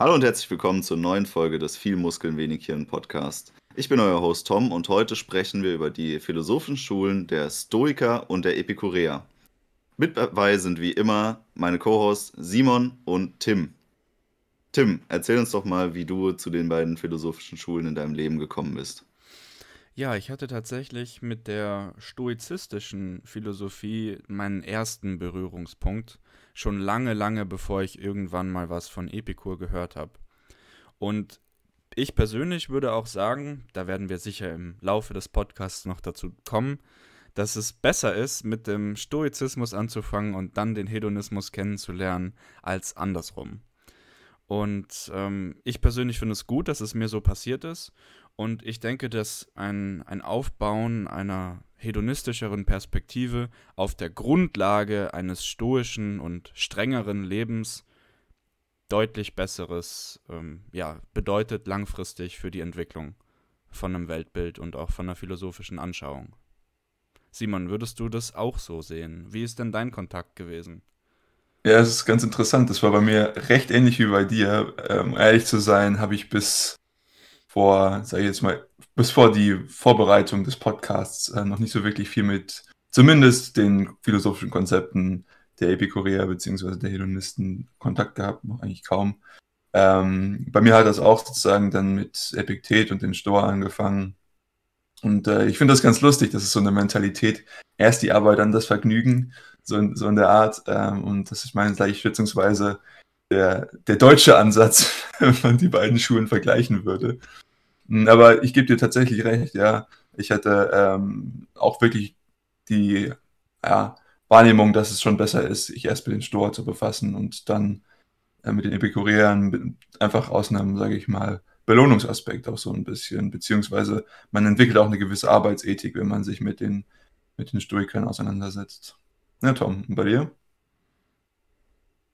Hallo und herzlich willkommen zur neuen Folge des Viel Muskeln, wenig Hirn Podcast. Ich bin euer Host Tom und heute sprechen wir über die philosophischen Schulen der Stoiker und der Epikureer. Mit dabei sind wie immer meine Co-Hosts Simon und Tim. Tim, erzähl uns doch mal, wie du zu den beiden philosophischen Schulen in deinem Leben gekommen bist. Ja, ich hatte tatsächlich mit der stoizistischen Philosophie meinen ersten Berührungspunkt, schon lange, lange bevor ich irgendwann mal was von Epikur gehört habe. Und ich persönlich würde auch sagen, da werden wir sicher im Laufe des Podcasts noch dazu kommen, dass es besser ist, mit dem Stoizismus anzufangen und dann den Hedonismus kennenzulernen, als andersrum. Und ähm, ich persönlich finde es gut, dass es mir so passiert ist. Und ich denke, dass ein, ein Aufbauen einer hedonistischeren Perspektive auf der Grundlage eines stoischen und strengeren Lebens deutlich besseres ähm, ja, bedeutet langfristig für die Entwicklung von einem Weltbild und auch von einer philosophischen Anschauung. Simon, würdest du das auch so sehen? Wie ist denn dein Kontakt gewesen? Ja, es ist ganz interessant. Das war bei mir recht ähnlich wie bei dir. Ähm, ehrlich zu sein, habe ich bis vor, sage ich jetzt mal, bis vor die Vorbereitung des Podcasts äh, noch nicht so wirklich viel mit zumindest den philosophischen Konzepten der Epikureer bzw. der Hedonisten Kontakt gehabt, noch eigentlich kaum. Ähm, bei mir hat das auch sozusagen dann mit Epiktet und den Stoa angefangen. Und äh, ich finde das ganz lustig, das ist so eine Mentalität, erst die Arbeit, dann das Vergnügen so in, so in der Art. Ähm, und das ist meine gleich schätzungsweise der, der deutsche Ansatz, wenn man die beiden Schulen vergleichen würde. Hm, aber ich gebe dir tatsächlich recht, ja. Ich hatte ähm, auch wirklich die ja, Wahrnehmung, dass es schon besser ist, sich erst mit den Stoa zu befassen und dann äh, mit den Epikureern einfach aus einem, sage ich mal, Belohnungsaspekt auch so ein bisschen, beziehungsweise man entwickelt auch eine gewisse Arbeitsethik, wenn man sich mit den, mit den Stoikern auseinandersetzt. Ja, Tom, bei dir?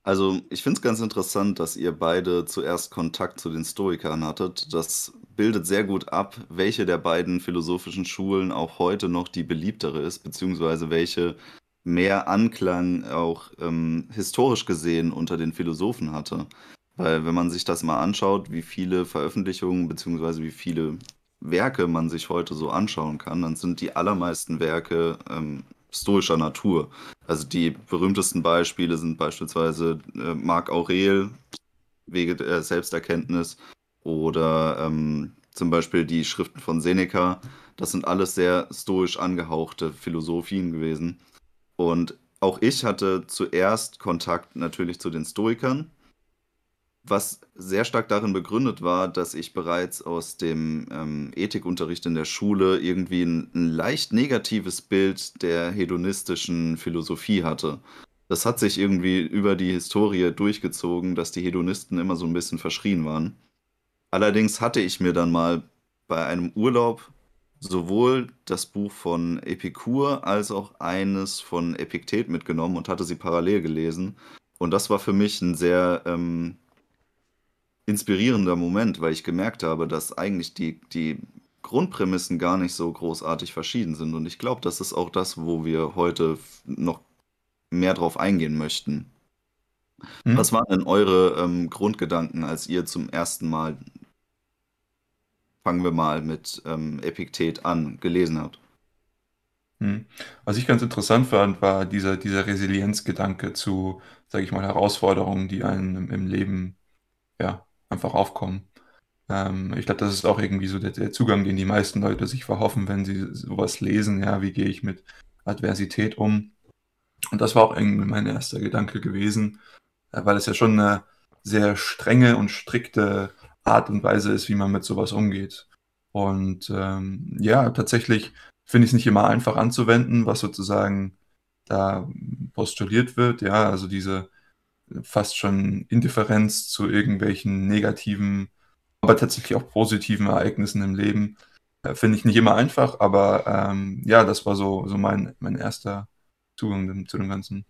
Also, ich finde es ganz interessant, dass ihr beide zuerst Kontakt zu den Stoikern hattet. Das bildet sehr gut ab, welche der beiden philosophischen Schulen auch heute noch die beliebtere ist, beziehungsweise welche mehr Anklang auch ähm, historisch gesehen unter den Philosophen hatte. Weil wenn man sich das mal anschaut, wie viele Veröffentlichungen beziehungsweise wie viele Werke man sich heute so anschauen kann, dann sind die allermeisten Werke ähm, stoischer Natur. Also die berühmtesten Beispiele sind beispielsweise äh, Marc Aurel, Wege der Selbsterkenntnis oder ähm, zum Beispiel die Schriften von Seneca. Das sind alles sehr stoisch angehauchte Philosophien gewesen. Und auch ich hatte zuerst Kontakt natürlich zu den Stoikern was sehr stark darin begründet war, dass ich bereits aus dem ähm, Ethikunterricht in der Schule irgendwie ein, ein leicht negatives Bild der hedonistischen Philosophie hatte. Das hat sich irgendwie über die Historie durchgezogen, dass die Hedonisten immer so ein bisschen verschrien waren. Allerdings hatte ich mir dann mal bei einem Urlaub sowohl das Buch von Epikur als auch eines von Epiktet mitgenommen und hatte sie parallel gelesen. Und das war für mich ein sehr ähm, inspirierender Moment, weil ich gemerkt habe, dass eigentlich die, die Grundprämissen gar nicht so großartig verschieden sind. Und ich glaube, das ist auch das, wo wir heute noch mehr drauf eingehen möchten. Hm. Was waren denn eure ähm, Grundgedanken, als ihr zum ersten Mal, fangen wir mal mit ähm, Epiktet an, gelesen habt? Hm. Was ich ganz interessant fand, war dieser, dieser Resilienzgedanke zu, sage ich mal, Herausforderungen, die einem im Leben ja, einfach aufkommen. Ähm, ich glaube, das ist auch irgendwie so der, der, Zugang, den die meisten Leute sich verhoffen, wenn sie sowas lesen. Ja, wie gehe ich mit Adversität um? Und das war auch irgendwie mein erster Gedanke gewesen, äh, weil es ja schon eine sehr strenge und strikte Art und Weise ist, wie man mit sowas umgeht. Und ähm, ja, tatsächlich finde ich es nicht immer einfach anzuwenden, was sozusagen da postuliert wird. Ja, also diese fast schon Indifferenz zu irgendwelchen negativen, aber tatsächlich auch positiven Ereignissen im Leben. Äh, Finde ich nicht immer einfach, aber ähm, ja, das war so, so mein, mein erster Zugang zu dem Ganzen.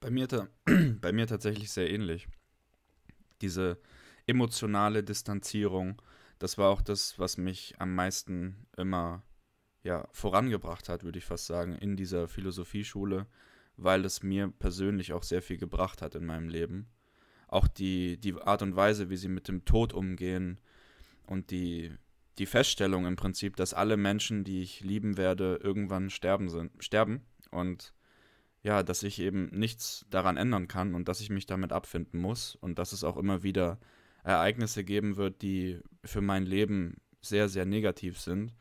Bei mir, bei mir tatsächlich sehr ähnlich. Diese emotionale Distanzierung, das war auch das, was mich am meisten immer ja, vorangebracht hat, würde ich fast sagen, in dieser Philosophieschule weil es mir persönlich auch sehr viel gebracht hat in meinem Leben. auch die, die Art und Weise, wie sie mit dem Tod umgehen und die, die Feststellung im Prinzip, dass alle Menschen, die ich lieben werde, irgendwann sterben sind, sterben und ja, dass ich eben nichts daran ändern kann und dass ich mich damit abfinden muss und dass es auch immer wieder Ereignisse geben wird, die für mein Leben sehr, sehr negativ sind,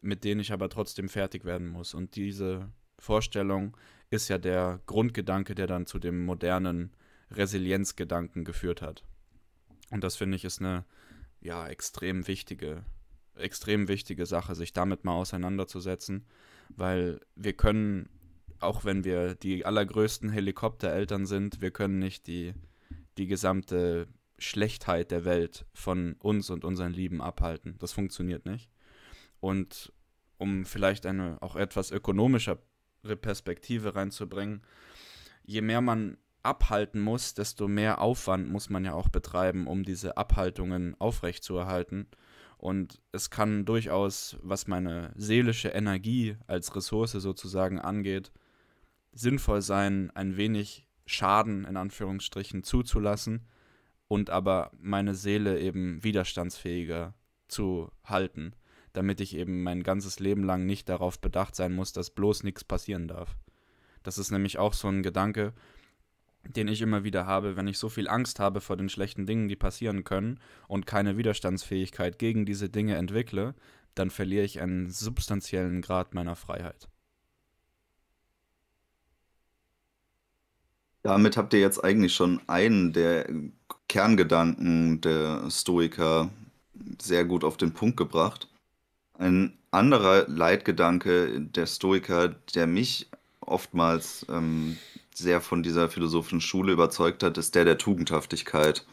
mit denen ich aber trotzdem fertig werden muss. Und diese Vorstellung ist ja der Grundgedanke, der dann zu dem modernen Resilienzgedanken geführt hat. Und das finde ich ist eine ja extrem wichtige, extrem wichtige Sache, sich damit mal auseinanderzusetzen, weil wir können, auch wenn wir die allergrößten Helikoptereltern sind, wir können nicht die, die gesamte Schlechtheit der Welt von uns und unseren Lieben abhalten. Das funktioniert nicht. Und um vielleicht eine auch etwas ökonomischere Perspektive reinzubringen, je mehr man abhalten muss, desto mehr Aufwand muss man ja auch betreiben, um diese Abhaltungen aufrechtzuerhalten. Und es kann durchaus, was meine seelische Energie als Ressource sozusagen angeht, sinnvoll sein, ein wenig Schaden in Anführungsstrichen zuzulassen und aber meine Seele eben widerstandsfähiger zu halten, damit ich eben mein ganzes Leben lang nicht darauf bedacht sein muss, dass bloß nichts passieren darf. Das ist nämlich auch so ein Gedanke, den ich immer wieder habe, wenn ich so viel Angst habe vor den schlechten Dingen, die passieren können und keine Widerstandsfähigkeit gegen diese Dinge entwickle, dann verliere ich einen substanziellen Grad meiner Freiheit. Damit habt ihr jetzt eigentlich schon einen der Kerngedanken der Stoiker sehr gut auf den Punkt gebracht. Ein anderer Leitgedanke der Stoiker, der mich oftmals ähm, sehr von dieser philosophischen Schule überzeugt hat, ist der der Tugendhaftigkeit.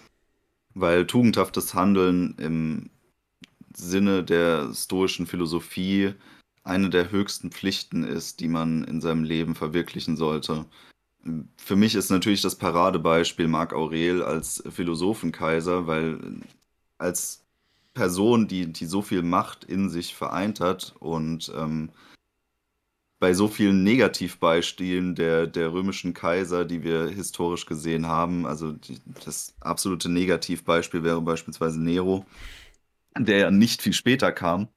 Weil tugendhaftes Handeln im Sinne der stoischen Philosophie eine der höchsten Pflichten ist, die man in seinem Leben verwirklichen sollte. Für mich ist natürlich das Paradebeispiel Marc Aurel als Philosophenkaiser, weil als Person, die, die so viel Macht in sich vereint hat und ähm, bei so vielen Negativbeispielen der, der römischen Kaiser, die wir historisch gesehen haben, also die, das absolute Negativbeispiel wäre beispielsweise Nero, der ja nicht viel später kam,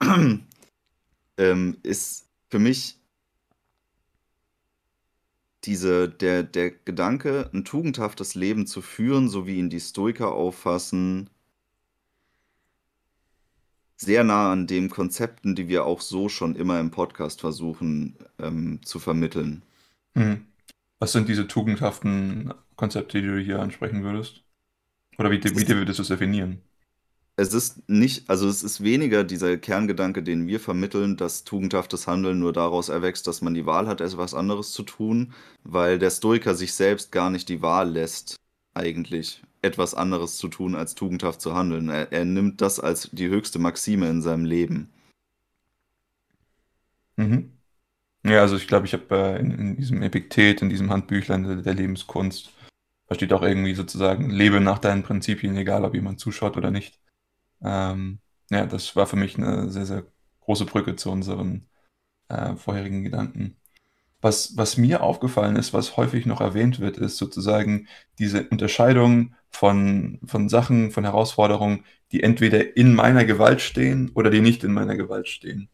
ähm, ist für mich diese, der, der Gedanke, ein tugendhaftes Leben zu führen, so wie ihn die Stoiker auffassen, sehr nah an den Konzepten, die wir auch so schon immer im Podcast versuchen ähm, zu vermitteln. Mhm. Was sind diese tugendhaften Konzepte, die du hier ansprechen würdest? Oder wie, wie würdest du es definieren? Es ist nicht, also es ist weniger dieser Kerngedanke, den wir vermitteln, dass tugendhaftes Handeln nur daraus erwächst, dass man die Wahl hat, etwas anderes zu tun, weil der Stoiker sich selbst gar nicht die Wahl lässt, eigentlich etwas anderes zu tun, als tugendhaft zu handeln. Er, er nimmt das als die höchste Maxime in seinem Leben. Mhm. Ja, also ich glaube, ich habe äh, in, in, diesem Epiktet, in diesem Handbüchlein der, der, Lebenskunst, da steht auch irgendwie sozusagen, lebe nach deinen Prinzipien, egal ob jemand zuschaut oder nicht. Ähm, ja, das war für mich eine sehr, sehr große Brücke zu unseren äh, vorherigen Gedanken. Was, was mir aufgefallen ist, was häufig noch erwähnt wird, ist sozusagen diese Unterscheidung von, von Sachen, von Herausforderungen, die entweder in meiner Gewalt stehen oder die nicht in meiner Gewalt stehen.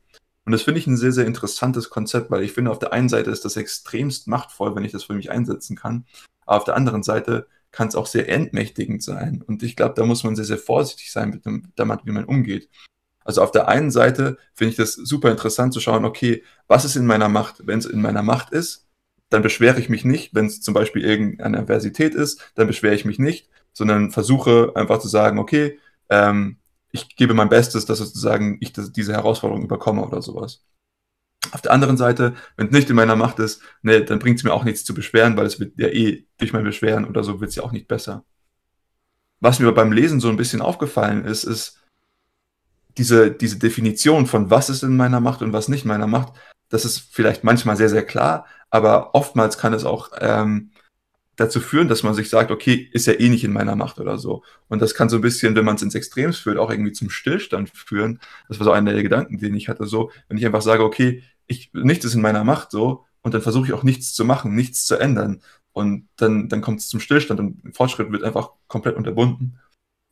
Und das finde ich ein sehr, sehr interessantes Konzept, weil ich finde, auf der einen Seite ist das extremst machtvoll, wenn ich das für mich einsetzen kann. Aber auf der anderen Seite kann es auch sehr entmächtigend sein. Und ich glaube, da muss man sehr, sehr vorsichtig sein mit dem, damit, wie man umgeht. Also auf der einen Seite finde ich das super interessant zu schauen, okay, was ist in meiner Macht? Wenn es in meiner Macht ist, dann beschwere ich mich nicht. Wenn es zum Beispiel irgendeine Adversität ist, dann beschwere ich mich nicht, sondern versuche einfach zu sagen, okay, ähm, ich gebe mein Bestes, dass sozusagen ich das, diese Herausforderung überkomme oder sowas. Auf der anderen Seite, wenn es nicht in meiner Macht ist, ne, dann bringt es mir auch nichts zu beschweren, weil es wird ja eh durch mein Beschweren oder so wird es ja auch nicht besser. Was mir beim Lesen so ein bisschen aufgefallen ist, ist, diese, diese Definition von was ist in meiner Macht und was nicht in meiner Macht, das ist vielleicht manchmal sehr, sehr klar, aber oftmals kann es auch ähm, dazu führen, dass man sich sagt, okay, ist ja eh nicht in meiner Macht oder so. Und das kann so ein bisschen, wenn man es ins Extrems führt, auch irgendwie zum Stillstand führen. Das war so einer der Gedanken, den ich hatte, so, wenn ich einfach sage, okay, ich, nichts ist in meiner Macht so, und dann versuche ich auch nichts zu machen, nichts zu ändern. und dann, dann kommt es zum Stillstand und Fortschritt wird einfach komplett unterbunden.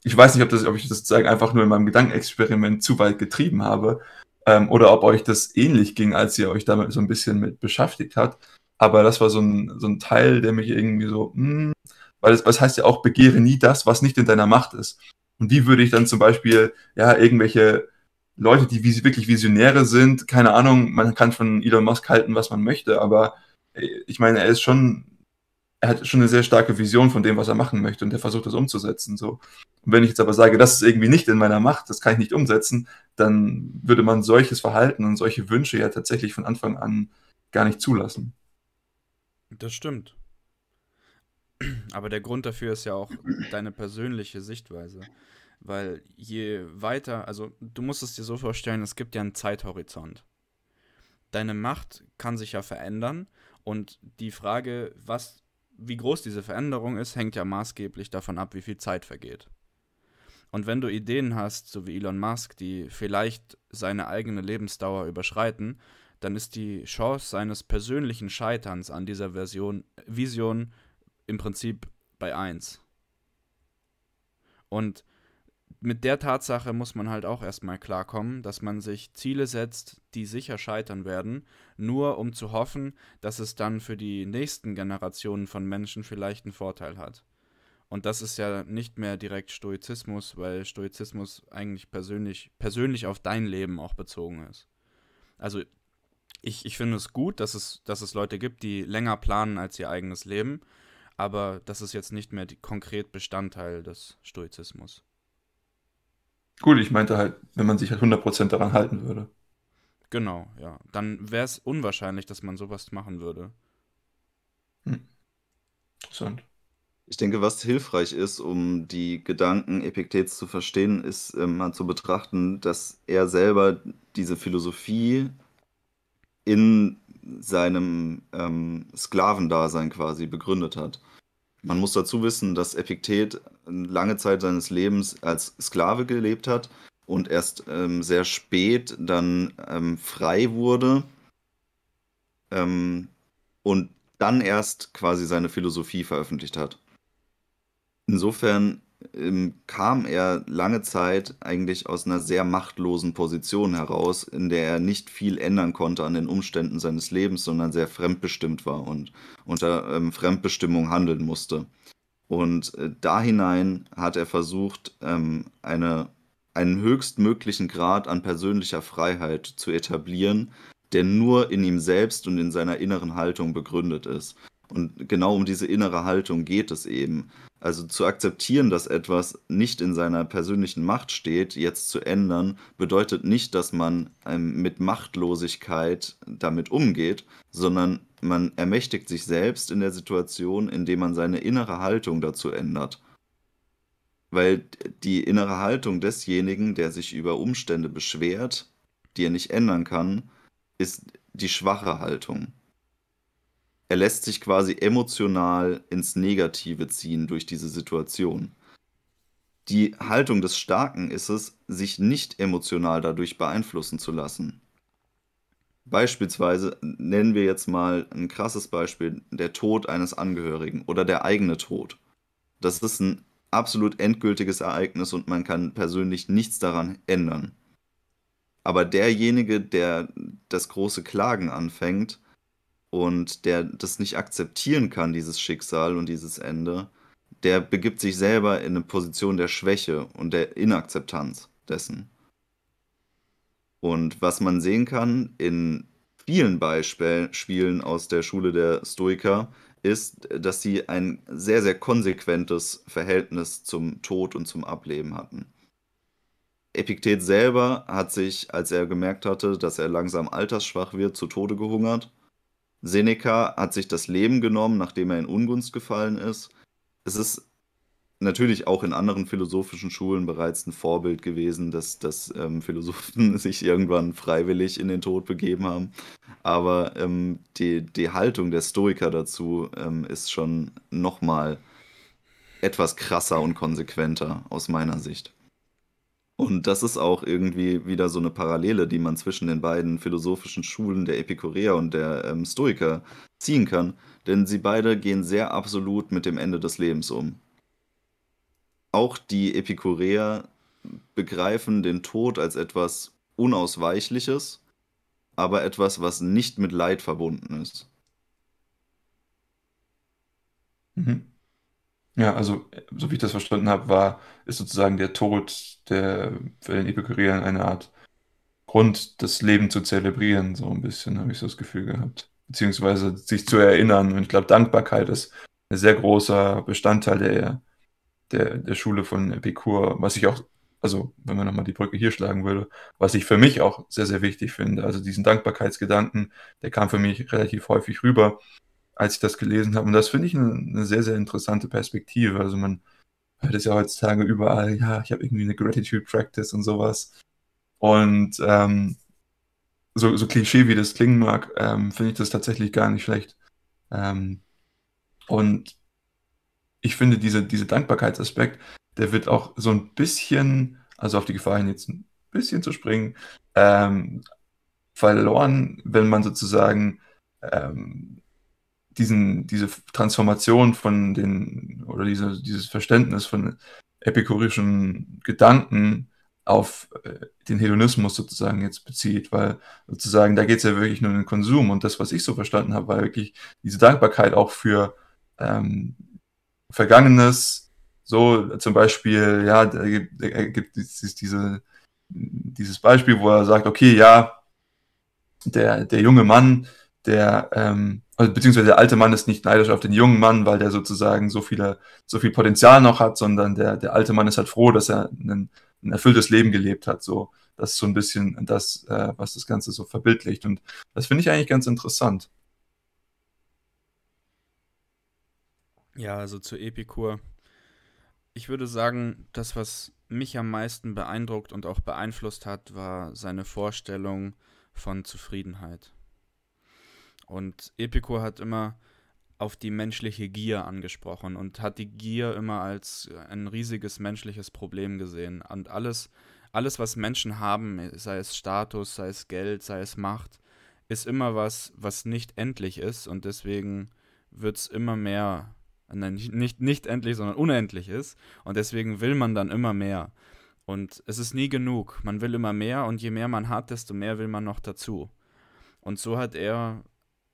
Ich weiß nicht, ob, das, ob ich das sozusagen einfach nur in meinem Gedankenexperiment zu weit getrieben habe ähm, oder ob euch das ähnlich ging, als ihr euch damit so ein bisschen mit beschäftigt habt. Aber das war so ein, so ein Teil, der mich irgendwie so, mh, hm, weil es, heißt ja auch, begehre nie das, was nicht in deiner Macht ist. Und wie würde ich dann zum Beispiel, ja, irgendwelche Leute, die wirklich Visionäre sind, keine Ahnung, man kann von Elon Musk halten, was man möchte, aber äh, ich meine, er ist schon er hat schon eine sehr starke Vision von dem, was er machen möchte und er versucht das umzusetzen. So. Und wenn ich jetzt aber sage, das ist irgendwie nicht in meiner Macht, das kann ich nicht umsetzen, dann würde man solches Verhalten und solche Wünsche ja tatsächlich von Anfang an gar nicht zulassen. Das stimmt. Aber der Grund dafür ist ja auch deine persönliche Sichtweise. Weil je weiter, also du musst es dir so vorstellen, es gibt ja einen Zeithorizont. Deine Macht kann sich ja verändern und die Frage, was wie groß diese Veränderung ist, hängt ja maßgeblich davon ab, wie viel Zeit vergeht. Und wenn du Ideen hast, so wie Elon Musk, die vielleicht seine eigene Lebensdauer überschreiten, dann ist die Chance seines persönlichen Scheiterns an dieser Version, Vision im Prinzip bei 1. Und mit der Tatsache muss man halt auch erstmal klarkommen, dass man sich Ziele setzt, die sicher scheitern werden, nur um zu hoffen, dass es dann für die nächsten Generationen von Menschen vielleicht einen Vorteil hat. Und das ist ja nicht mehr direkt Stoizismus, weil Stoizismus eigentlich persönlich, persönlich auf dein Leben auch bezogen ist. Also ich, ich finde es gut, dass es, dass es Leute gibt, die länger planen als ihr eigenes Leben, aber das ist jetzt nicht mehr die, konkret Bestandteil des Stoizismus. Gut, ich meinte halt, wenn man sich halt 100% daran halten würde. Genau, ja. Dann wäre es unwahrscheinlich, dass man sowas machen würde. Hm. Interessant. Ich denke, was hilfreich ist, um die Gedanken Epiktets zu verstehen, ist äh, mal zu betrachten, dass er selber diese Philosophie in seinem ähm, Sklavendasein quasi begründet hat. Man muss dazu wissen, dass Epiktet lange Zeit seines Lebens als Sklave gelebt hat und erst ähm, sehr spät dann ähm, frei wurde ähm, und dann erst quasi seine Philosophie veröffentlicht hat. Insofern ähm, kam er lange Zeit eigentlich aus einer sehr machtlosen Position heraus, in der er nicht viel ändern konnte an den Umständen seines Lebens, sondern sehr fremdbestimmt war und unter ähm, Fremdbestimmung handeln musste. Und äh, da hinein hat er versucht, ähm, eine, einen höchstmöglichen Grad an persönlicher Freiheit zu etablieren, der nur in ihm selbst und in seiner inneren Haltung begründet ist. Und genau um diese innere Haltung geht es eben. Also zu akzeptieren, dass etwas nicht in seiner persönlichen Macht steht, jetzt zu ändern, bedeutet nicht, dass man ähm, mit Machtlosigkeit damit umgeht, sondern man ermächtigt sich selbst in der Situation, indem man seine innere Haltung dazu ändert. Weil die innere Haltung desjenigen, der sich über Umstände beschwert, die er nicht ändern kann, ist die schwache Haltung er lässt sich quasi emotional ins Negative ziehen durch diese Situation. Die Haltung des Starken ist es, sich nicht emotional dadurch beeinflussen zu lassen. Beispielsweise nennen wir jetzt mal ein krasses Beispiel, der Tod eines Angehörigen oder der eigene Tod. Das ist ein absolut endgültiges Ereignis und man kann persönlich nichts daran ändern. Aber derjenige, der das große Klagen anfängt, und der das nicht akzeptieren kann, dieses Schicksal und dieses Ende, der begibt sich selber in eine Position der Schwäche und der Inakzeptanz dessen. Und was man sehen kann in vielen Beispielen aus der Schule der Stoiker, ist, dass sie ein sehr, sehr konsequentes Verhältnis zum Tod und zum Ableben hatten. Epiktet selber hat sich, als er gemerkt hatte, dass er langsam altersschwach wird, zu Tode gehungert Seneca hat sich das Leben genommen, nachdem er in Ungunst gefallen ist. Es ist natürlich auch in anderen philosophischen Schulen bereits ein Vorbild gewesen, dass, dass ähm, Philosophen sich irgendwann freiwillig in den Tod begeben haben. Aber ähm, die, die Haltung der Stoiker dazu ähm, ist schon nochmal etwas krasser und konsequenter aus meiner Sicht. Und das ist auch irgendwie wieder so eine Parallele, die man zwischen den beiden philosophischen Schulen der Epikureer und der ähm, Stoiker ziehen kann, denn sie beide gehen sehr absolut mit dem Ende des Lebens um. Auch die Epikureer begreifen den Tod als etwas Unausweichliches, aber etwas, was nicht mit Leid verbunden ist. Mhm. Ja, also, so wie ich das verstanden habe, war ist sozusagen der Tod der für den Epikureern eine Art Grund, das Leben zu zelebrieren, so ein bisschen, habe ich so das Gefühl gehabt. Beziehungsweise sich zu erinnern. Und ich glaube, Dankbarkeit ist ein sehr großer Bestandteil der der der Schule von Epikur, was ich auch also, wenn man nochmal die Brücke hier schlagen würde, was ich für mich auch sehr, sehr wichtig finde. Also, diesen Dankbarkeitsgedanken, der kam für mich relativ häufig rüber als ich das gelesen habe. Und das finde ich eine, eine, sehr, sehr interessante Perspektive. Also man hört es ja heutzutage überall, ja, ich habe irgendwie eine Gratitude Practice und sowas. Und ähm, so, so Klischee wie das klingen mag, ähm, finde ich das tatsächlich gar nicht schlecht. Ähm, und ich finde, diese, diese Dankbarkeitsaspekt, der wird auch so ein bisschen, also auf die Gefahr hin jetzt ein bisschen zu springen, ähm, verloren, wenn man sozusagen ähm, diesen, diese Transformation von den, oder diese, dieses Verständnis von epikurischen Gedanken auf äh, den Hedonismus sozusagen jetzt bezieht, weil sozusagen da geht es ja wirklich nur um den Konsum und das, was ich so verstanden habe, war wirklich diese Dankbarkeit auch für ähm, Vergangenes, so zum Beispiel, ja, da gibt, gibt es diese, dieses Beispiel, wo er sagt, okay, ja, der, der junge Mann, der ähm, also, beziehungsweise der alte Mann ist nicht neidisch auf den jungen Mann, weil der sozusagen so viele, so viel Potenzial noch hat, sondern der, der alte Mann ist halt froh, dass er ein, ein erfülltes Leben gelebt hat. So, das ist so ein bisschen das, äh, was das Ganze so verbildlicht. Und das finde ich eigentlich ganz interessant. Ja, also zu Epikur. Ich würde sagen, das, was mich am meisten beeindruckt und auch beeinflusst hat, war seine Vorstellung von Zufriedenheit. Und Epikur hat immer auf die menschliche Gier angesprochen und hat die Gier immer als ein riesiges menschliches Problem gesehen. Und alles, alles, was Menschen haben, sei es Status, sei es Geld, sei es Macht, ist immer was, was nicht endlich ist und deswegen wird es immer mehr, nein, nicht, nicht endlich, sondern unendlich ist und deswegen will man dann immer mehr. Und es ist nie genug. Man will immer mehr und je mehr man hat, desto mehr will man noch dazu. Und so hat er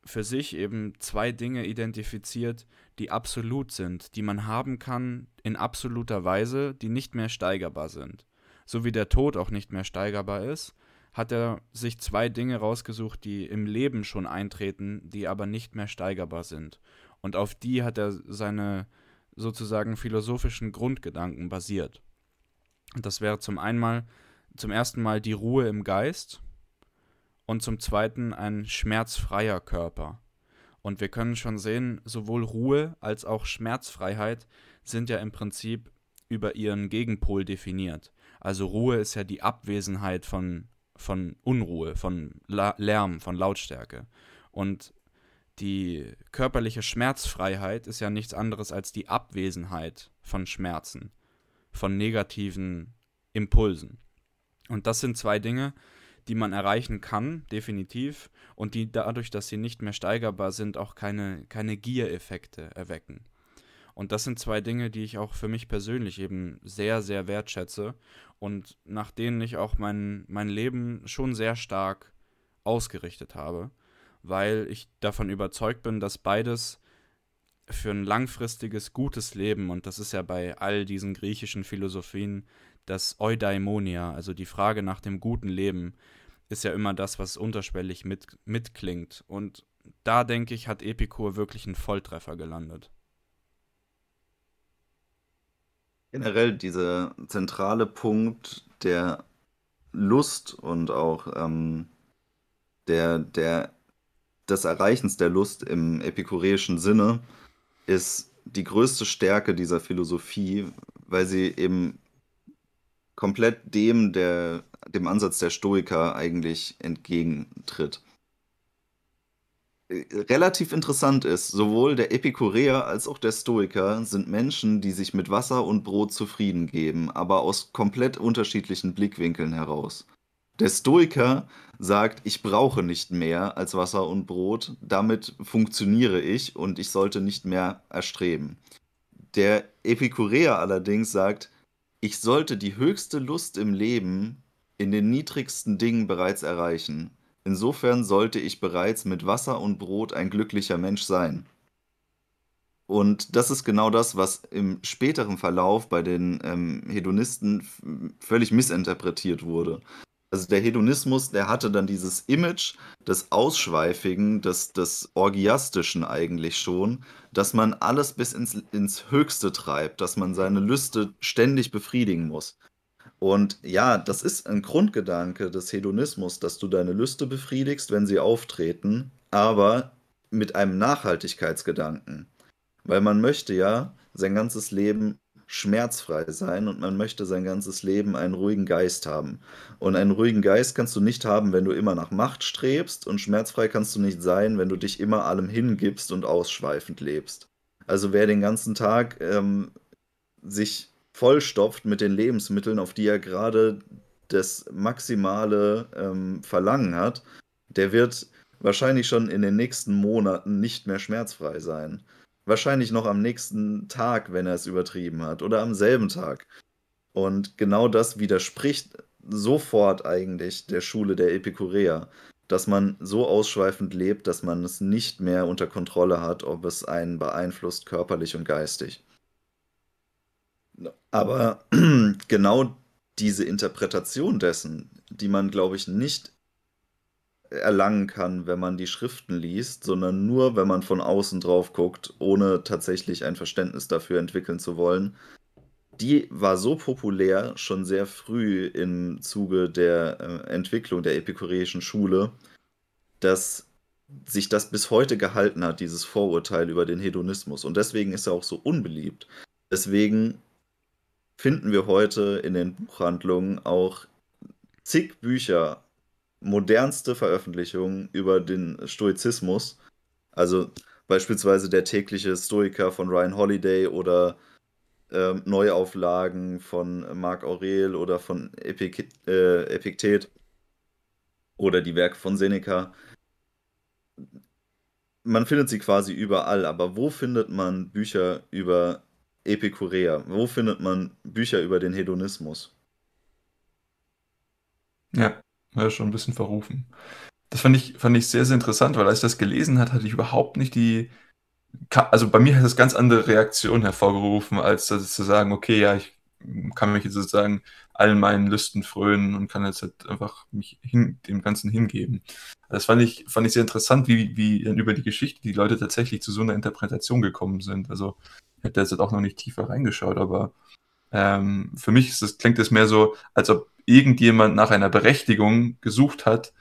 für sich eben zwei Dinge identifiziert, die absolut sind, die man haben kann in absoluter Weise, die nicht mehr steigerbar sind. So wie der Tod auch nicht mehr steigerbar ist, hat er sich zwei Dinge rausgesucht, die im Leben schon eintreten, die aber nicht mehr steigerbar sind. Und auf die hat er seine sozusagen philosophischen Grundgedanken basiert. Und das wäre zum einmal, zum ersten Mal die Ruhe im Geist, und zum Zweiten ein schmerzfreier Körper. Und wir können schon sehen, sowohl Ruhe als auch Schmerzfreiheit sind ja im Prinzip über ihren Gegenpol definiert. Also Ruhe ist ja die Abwesenheit von, von Unruhe, von Lärm, von Lautstärke. Und die körperliche Schmerzfreiheit ist ja nichts anderes als die Abwesenheit von Schmerzen, von negativen Impulsen. Und das sind zwei Dinge, die man erreichen kann, definitiv, und die dadurch, dass sie nicht mehr steigerbar sind, auch keine, keine Gier-Effekte erwecken. Und das sind zwei Dinge, die ich auch für mich persönlich eben sehr, sehr wertschätze und nach denen ich auch mein, mein Leben schon sehr stark ausgerichtet habe, weil ich davon überzeugt bin, dass beides für ein langfristiges, gutes Leben, und das ist ja bei all diesen griechischen Philosophien das Eudaimonia, also die Frage nach dem guten Leben, ist ja immer das, was unterschwellig mit, mitklingt. Und da denke ich, hat Epikur wirklich einen Volltreffer gelandet. Generell dieser zentrale Punkt der Lust und auch ähm, der, der, des Erreichens der Lust im epikureischen Sinne ist die größte Stärke dieser Philosophie, weil sie eben komplett dem, der, dem Ansatz der Stoiker eigentlich entgegentritt. äh, relativ interessant ist, sowohl der Epikureer als auch der Stoiker sind Menschen, die sich mit Wasser und Brot zufrieden geben, aber aus komplett unterschiedlichen Blickwinkeln heraus. Der Stoiker sagt, ich brauche nicht mehr als Wasser und Brot, damit funktioniere ich und ich sollte nicht mehr erstreben. Der Epikureer allerdings sagt, ich sollte die höchste Lust im Leben in den niedrigsten Dingen bereits erreichen. Insofern sollte ich bereits mit Wasser und Brot ein glücklicher Mensch sein. Und das ist genau das, was im späteren Verlauf bei den ähm, Hedonisten völlig missinterpretiert wurde. Also der Hedonismus, der hatte dann dieses Image des Ausschweifigen, des, des Orgiastischen eigentlich schon, dass man alles bis ins, ins Höchste treibt, dass man seine Lüste ständig befriedigen muss. Und ja, das ist ein Grundgedanke des Hedonismus, dass du deine Lüste befriedigst, wenn sie auftreten, aber mit einem Nachhaltigkeitsgedanken. Weil man möchte ja sein ganzes Leben schmerzfrei sein und man möchte sein ganzes Leben einen ruhigen Geist haben. Und einen ruhigen Geist kannst du nicht haben, wenn du immer nach Macht strebst und schmerzfrei kannst du nicht sein, wenn du dich immer allem hingibst und ausschweifend lebst. Also wer den ganzen Tag ähm, sich vollstopft mit den Lebensmitteln, auf die er gerade das maximale ähm, Verlangen hat, der wird wahrscheinlich schon in den nächsten Monaten nicht mehr schmerzfrei sein. Wahrscheinlich noch am nächsten Tag, wenn er es übertrieben hat, oder am selben Tag. Und genau das widerspricht sofort eigentlich der Schule der Epikureer, dass man so ausschweifend lebt, dass man es nicht mehr unter Kontrolle hat, ob es einen beeinflusst körperlich und geistig. Aber genau diese Interpretation dessen, die man, glaube ich, nicht erlangen kann, wenn man die Schriften liest, sondern nur, wenn man von außen drauf guckt, ohne tatsächlich ein Verständnis dafür entwickeln zu wollen. Die war so populär schon sehr früh im Zuge der äh, Entwicklung der epikureischen Schule, dass sich das bis heute gehalten hat, dieses Vorurteil über den Hedonismus. Und deswegen ist er auch so unbeliebt. Deswegen finden wir heute in den Buchhandlungen auch zig Bücher modernste Veröffentlichung über den Stoizismus. Also beispielsweise der tägliche Stoiker von Ryan Holiday oder äh, Neuauflagen von Marc Aurel oder von Epik äh, Epiktet oder die Werke von Seneca. Man findet sie quasi überall, aber wo findet man Bücher über Epikureer? Wo findet man Bücher über den Hedonismus? Ja. Ja, schon ein bisschen verrufen. Das fand ich, fand ich sehr, sehr interessant, weil als ich das gelesen hat, hatte ich überhaupt nicht die. Also bei mir hat das ganz andere Reaktionen hervorgerufen, als zu sagen, okay, ja, ich kann mich jetzt sozusagen allen meinen Lüsten frönen und kann jetzt halt einfach mich hin, dem Ganzen hingeben. Das fand ich, fand ich sehr interessant, wie, wie dann über die Geschichte die Leute tatsächlich zu so einer Interpretation gekommen sind. Also ich hätte jetzt auch noch nicht tiefer reingeschaut, aber ähm, für mich ist das, klingt es mehr so, als ob irgendjemand nach einer Berechtigung gesucht hat,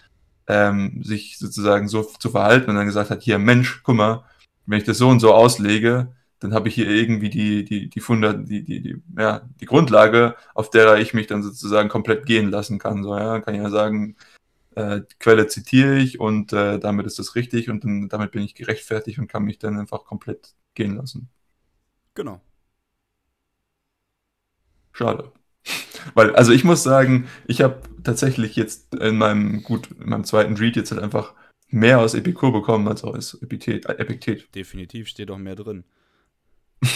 ähm, sich sozusagen so zu verhalten und dann gesagt hat, hier Mensch, guck mal, wenn ich das so und so auslege, dann habe ich hier irgendwie die, die, die Funder, die, die, die, ja, die Grundlage, auf der ich mich dann sozusagen komplett gehen lassen kann. So, ja, kann ich ja sagen, äh, Quelle zitiere ich und äh, damit ist das richtig und dann, damit bin ich gerechtfertigt und kann mich dann einfach komplett gehen lassen. Genau. Schade. Weil, also ich muss sagen, ich habe tatsächlich jetzt in meinem, gut, in meinem zweiten Read jetzt halt einfach mehr aus Epikur bekommen als aus Epiktet. Äh, Epiktet. Definitiv steht auch mehr drin.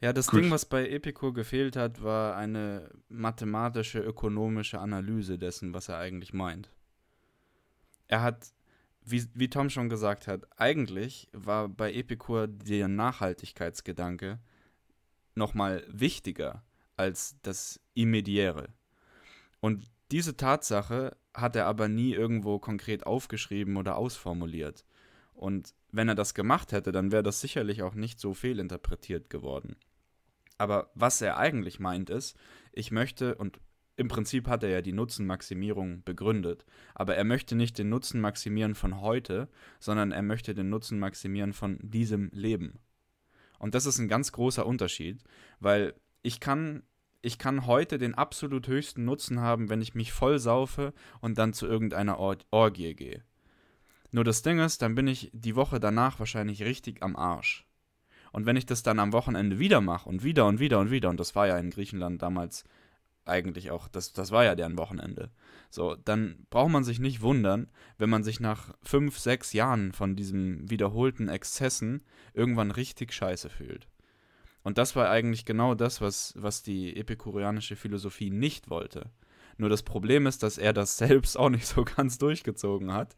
ja, das gut. Ding, was bei Epikur gefehlt hat, war eine mathematische, ökonomische Analyse dessen, was er eigentlich meint. Er hat, wie, wie Tom schon gesagt hat, eigentlich war bei Epikur der Nachhaltigkeitsgedanke nochmal wichtiger als das Immediäre. Und diese Tatsache hat er aber nie irgendwo konkret aufgeschrieben oder ausformuliert. Und wenn er das gemacht hätte, dann wäre das sicherlich auch nicht so fehlinterpretiert geworden. Aber was er eigentlich meint ist, ich möchte, und im Prinzip hat er ja die Nutzenmaximierung begründet, aber er möchte nicht den Nutzen maximieren von heute, sondern er möchte den Nutzen maximieren von diesem Leben. Und das ist ein ganz großer Unterschied, weil ich kann, ich kann heute den absolut höchsten Nutzen haben, wenn ich mich voll saufe und dann zu irgendeiner Or Orgie gehe. Nur das Ding ist, dann bin ich die Woche danach wahrscheinlich richtig am Arsch. Und wenn ich das dann am Wochenende wieder mache und wieder und wieder und wieder, und das war ja in Griechenland damals eigentlich auch, das, das war ja deren Wochenende, so, dann braucht man sich nicht wundern, wenn man sich nach fünf, sechs Jahren von diesen wiederholten Exzessen irgendwann richtig scheiße fühlt. Und das war eigentlich genau das, was, was die epikureanische Philosophie nicht wollte. Nur das Problem ist, dass er das selbst auch nicht so ganz durchgezogen hat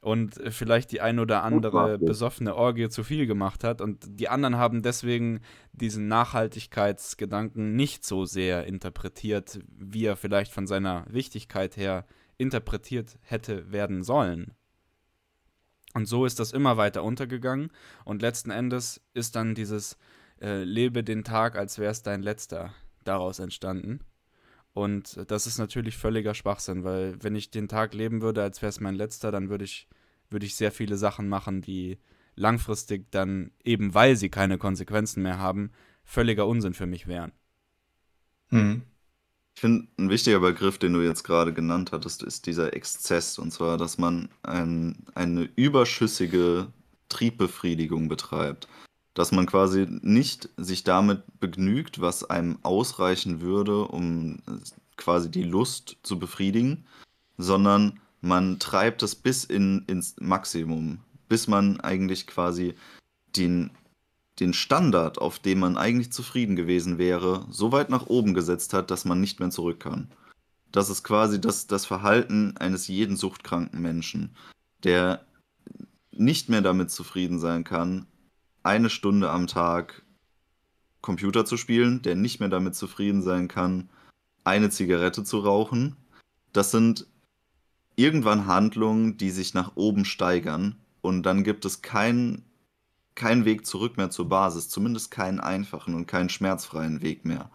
und vielleicht die ein oder andere besoffene Orgie zu viel gemacht hat. Und die anderen haben deswegen diesen Nachhaltigkeitsgedanken nicht so sehr interpretiert, wie er vielleicht von seiner Wichtigkeit her interpretiert hätte werden sollen. Und so ist das immer weiter untergegangen und letzten Endes ist dann dieses äh, Lebe den Tag, als wäre es dein letzter daraus entstanden. Und das ist natürlich völliger Schwachsinn, weil wenn ich den Tag leben würde, als wäre es mein letzter, dann würde ich, würde ich sehr viele Sachen machen, die langfristig dann, eben weil sie keine Konsequenzen mehr haben, völliger Unsinn für mich wären. Hm. Ich finde, ein wichtiger Begriff, den du jetzt gerade genannt hattest, ist dieser Exzess. Und zwar, dass man ein, eine überschüssige Triebbefriedigung betreibt dass man quasi nicht sich damit begnügt, was einem ausreichen würde, um quasi die Lust zu befriedigen, sondern man treibt es bis in, ins Maximum, bis man eigentlich quasi den, den Standard, auf dem man eigentlich zufrieden gewesen wäre, so weit nach oben gesetzt hat, dass man nicht mehr zurück kann. Das ist quasi das, das Verhalten eines jeden suchtkranken Menschen, der nicht mehr damit zufrieden sein kann, eine Stunde am Tag Computer zu spielen, der nicht mehr damit zufrieden sein kann, eine Zigarette zu rauchen. Das sind irgendwann Handlungen, die sich nach oben steigern und dann gibt es keinen keinen Weg zurück mehr zur Basis, zumindest keinen einfachen und keinen schmerzfreien Weg mehr.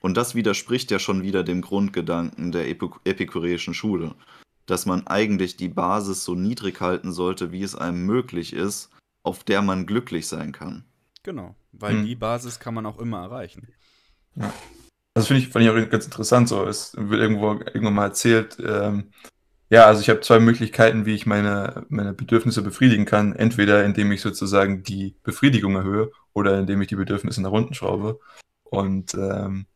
Und das widerspricht ja schon wieder dem Grundgedanken der Epik epikureischen Schule, dass man eigentlich die Basis so niedrig halten sollte, wie es einem möglich ist, auf der man glücklich sein kann. Genau, weil hm. die Basis kann man auch immer erreichen. Ja. Das finde ich, fand ich auch ganz interessant. So, es wird irgendwo irgendwann mal erzählt. Ähm, ja, also ich habe zwei Möglichkeiten, wie ich meine, meine Bedürfnisse befriedigen kann. Entweder indem ich sozusagen die Befriedigung erhöhe oder indem ich die Bedürfnisse nach unten schraube. Und ähm,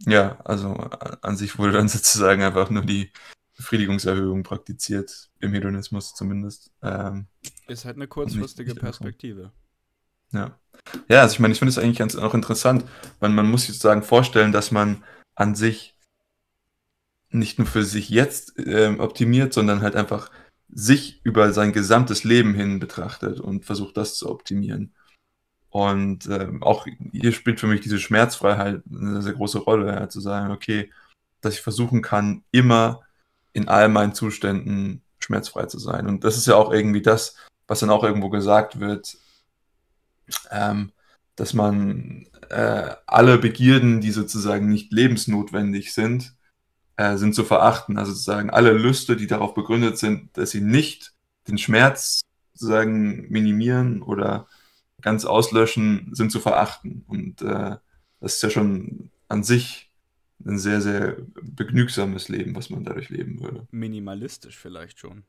ja, also an sich wurde dann sozusagen einfach nur die Befriedigungserhöhung praktiziert, im Hedonismus zumindest. Ähm, ist halt eine kurzfristige Perspektive. Ja. Ja, also ich meine, ich finde es eigentlich ganz auch interessant, weil man muss sich sozusagen vorstellen, dass man an sich nicht nur für sich jetzt äh, optimiert, sondern halt einfach sich über sein gesamtes Leben hin betrachtet und versucht, das zu optimieren. Und äh, auch hier spielt für mich diese Schmerzfreiheit eine sehr große Rolle, ja, zu sagen, okay, dass ich versuchen kann, immer in all meinen Zuständen schmerzfrei zu sein. Und das ist ja auch irgendwie das, was dann auch irgendwo gesagt wird, ähm, dass man äh, alle Begierden, die sozusagen nicht lebensnotwendig sind, äh, sind zu verachten. Also sozusagen alle Lüste, die darauf begründet sind, dass sie nicht den Schmerz sozusagen minimieren oder ganz auslöschen, sind zu verachten. Und äh, das ist ja schon an sich ein sehr, sehr begnügsames Leben, was man dadurch leben würde. Minimalistisch vielleicht schon.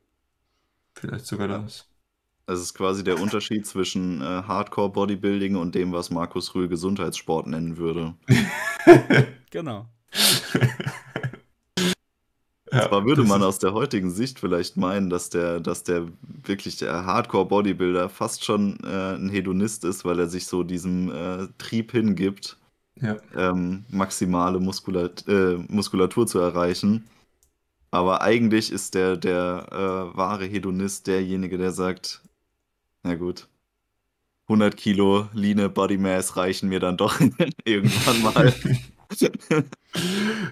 Vielleicht sogar das. Das ist quasi der Unterschied zwischen äh, Hardcore-Bodybuilding und dem, was Markus Rühl Gesundheitssport nennen würde. genau. Zwar würde man aus der heutigen Sicht vielleicht meinen, dass der, dass der wirklich der Hardcore-Bodybuilder fast schon äh, ein Hedonist ist, weil er sich so diesem äh, Trieb hingibt, ja. ähm, maximale Muskulat äh, Muskulatur zu erreichen. Aber eigentlich ist der, der äh, wahre Hedonist derjenige, der sagt, na gut, 100 Kilo Line Body Mass reichen mir dann doch irgendwann mal.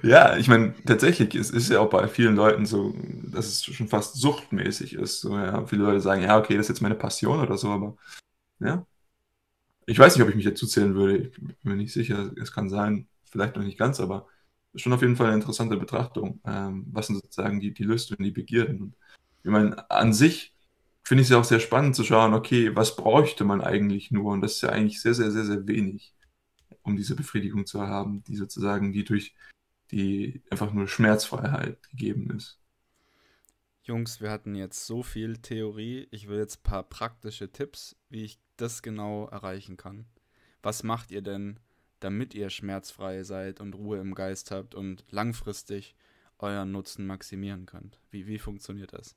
ja, ich meine, tatsächlich, es ist ja auch bei vielen Leuten so, dass es schon fast suchtmäßig ist. So, ja, viele Leute sagen, ja, okay, das ist jetzt meine Passion oder so, aber ja. Ich weiß nicht, ob ich mich dazu zählen würde. Ich bin mir nicht sicher. Es kann sein, vielleicht noch nicht ganz, aber schon auf jeden Fall eine interessante Betrachtung. Ähm, was sind sozusagen die, die Lust und die Begierden? Ich meine, an sich finde ich es ja auch sehr spannend zu schauen, okay, was bräuchte man eigentlich nur? Und das ist ja eigentlich sehr, sehr, sehr, sehr wenig, um diese Befriedigung zu haben, die sozusagen, die durch die einfach nur Schmerzfreiheit gegeben ist. Jungs, wir hatten jetzt so viel Theorie. Ich will jetzt ein paar praktische Tipps, wie ich das genau erreichen kann. Was macht ihr denn, damit ihr schmerzfrei seid und Ruhe im Geist habt und langfristig euren Nutzen maximieren könnt? Wie, wie funktioniert das?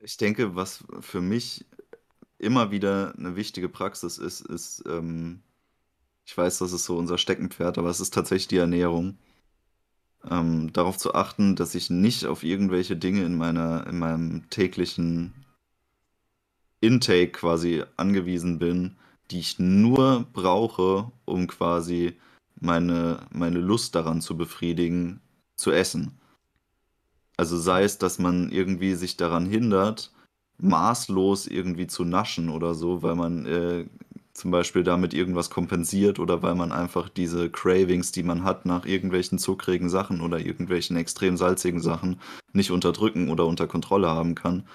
Ich denke, was für mich immer wieder eine wichtige Praxis ist, ist, ähm, ich weiß, das ist so unser Steckenpferd, aber es ist tatsächlich die Ernährung. Ähm, darauf zu achten, dass ich nicht auf irgendwelche Dinge in meiner, in meinem täglichen Intake quasi angewiesen bin, die ich nur brauche, um quasi meine, meine Lust daran zu befriedigen, zu essen. Also sei es, dass man irgendwie sich daran hindert, maßlos irgendwie zu naschen oder so, weil man äh, zum Beispiel damit irgendwas kompensiert oder weil man einfach diese Cravings, die man hat nach irgendwelchen zuckrigen Sachen oder irgendwelchen extrem salzigen Sachen, nicht unterdrücken oder unter Kontrolle haben kann.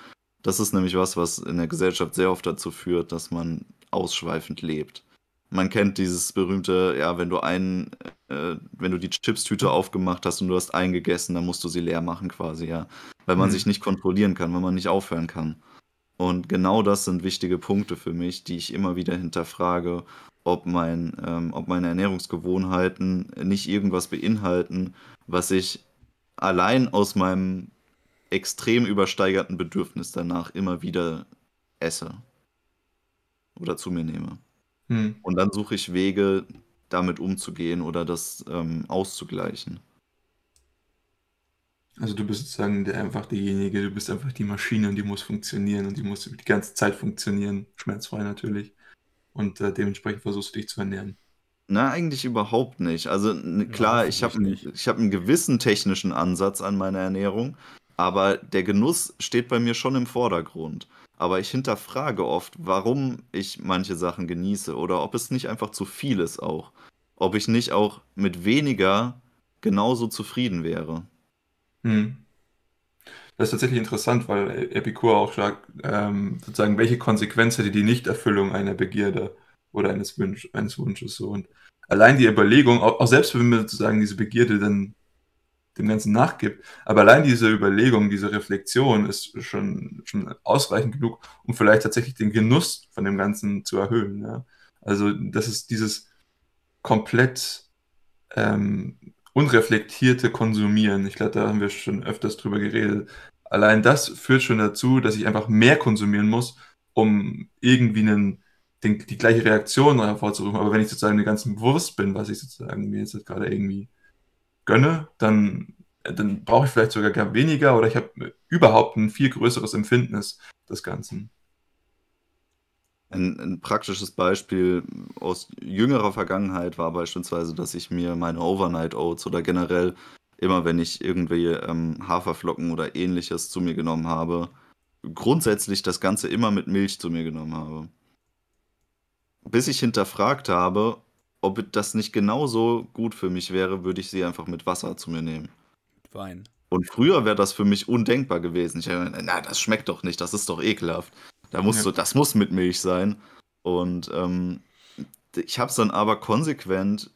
Das ist nämlich was, was in der Gesellschaft sehr oft dazu führt, dass man ausschweifend lebt. Man kennt dieses berühmte, ja, wenn du einen, äh, wenn du die Chipstüte aufgemacht hast und du hast einen gegessen, dann musst du sie leer machen quasi, ja. Weil man Mhm. sich nicht kontrollieren kann, weil man nicht aufhören kann. Und genau das sind wichtige Punkte für mich, die ich immer wieder hinterfrage, ob, mein, ähm, ob meine Ernährungsgewohnheiten nicht irgendwas beinhalten, was ich allein aus meinem extrem übersteigerten Bedürfnis danach immer wieder esse oder zu mir nehme. Hm. Und dann suche ich Wege, damit umzugehen oder das ähm, auszugleichen. Also du bist sozusagen der, einfach derjenige, du bist einfach die Maschine und die muss funktionieren und die muss die ganze Zeit funktionieren, schmerzfrei natürlich. Und äh, dementsprechend versuchst du dich zu ernähren. Na, eigentlich überhaupt nicht. Also n- klar, ich habe ich hab einen gewissen technischen Ansatz an meiner Ernährung, aber der Genuss steht bei mir schon im Vordergrund. Aber ich hinterfrage oft, warum ich manche Sachen genieße oder ob es nicht einfach zu viel ist auch. Ob ich nicht auch mit weniger genauso zufrieden wäre. Hm. Das ist tatsächlich interessant, weil Epikur auch sagt, ähm, sozusagen, welche Konsequenz hätte die Nichterfüllung einer Begierde oder eines, Wunsch, eines Wunsches so. Und allein die Überlegung, auch, auch selbst wenn man sozusagen diese Begierde dann dem Ganzen nachgibt, aber allein diese Überlegung, diese Reflexion ist schon, schon ausreichend genug, um vielleicht tatsächlich den Genuss von dem Ganzen zu erhöhen. Ja? Also das ist dieses komplett ähm, unreflektierte Konsumieren. Ich glaube, da haben wir schon öfters drüber geredet. Allein das führt schon dazu, dass ich einfach mehr konsumieren muss, um irgendwie einen, den, die gleiche Reaktion hervorzurufen. Aber wenn ich sozusagen mir ganz bewusst bin, was ich sozusagen mir jetzt gerade irgendwie gönne, dann, dann brauche ich vielleicht sogar gar weniger oder ich habe überhaupt ein viel größeres Empfindnis des Ganzen. Ein, ein praktisches Beispiel aus jüngerer Vergangenheit war beispielsweise, dass ich mir meine Overnight Oats oder generell immer, wenn ich irgendwie ähm, Haferflocken oder ähnliches zu mir genommen habe, grundsätzlich das Ganze immer mit Milch zu mir genommen habe. Bis ich hinterfragt habe, ob das nicht genauso gut für mich wäre, würde ich sie einfach mit Wasser zu mir nehmen. Wein. Und früher wäre das für mich undenkbar gewesen. Ich hätte, na, das schmeckt doch nicht, das ist doch ekelhaft. Da musst Ja. du, das muss mit Milch sein. Und ähm, ich habe es dann aber konsequent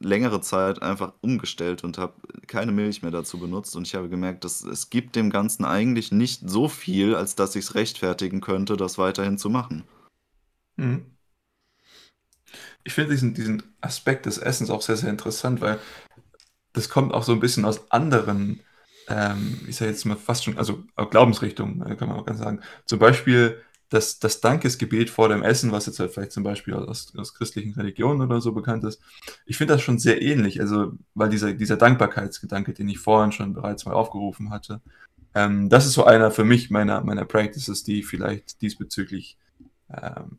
längere Zeit einfach umgestellt und habe keine Milch mehr dazu benutzt. Und ich habe gemerkt, dass es gibt dem Ganzen eigentlich nicht so viel, als dass ich es rechtfertigen könnte, das weiterhin zu machen. Mhm. Ich finde diesen, diesen Aspekt des Essens auch sehr, sehr interessant, weil das kommt auch so ein bisschen aus anderen, ähm, ich sage jetzt mal fast schon, also Glaubensrichtungen, äh, kann man auch ganz sagen. Zum Beispiel das, das Dankesgebet vor dem Essen, was jetzt halt vielleicht zum Beispiel aus, aus christlichen Religionen oder so bekannt ist. Ich finde das schon sehr ähnlich, also weil dieser, dieser Dankbarkeitsgedanke, den ich vorhin schon bereits mal aufgerufen hatte, ähm, das ist so einer für mich meiner, meiner Practices, die ich vielleicht diesbezüglich ähm,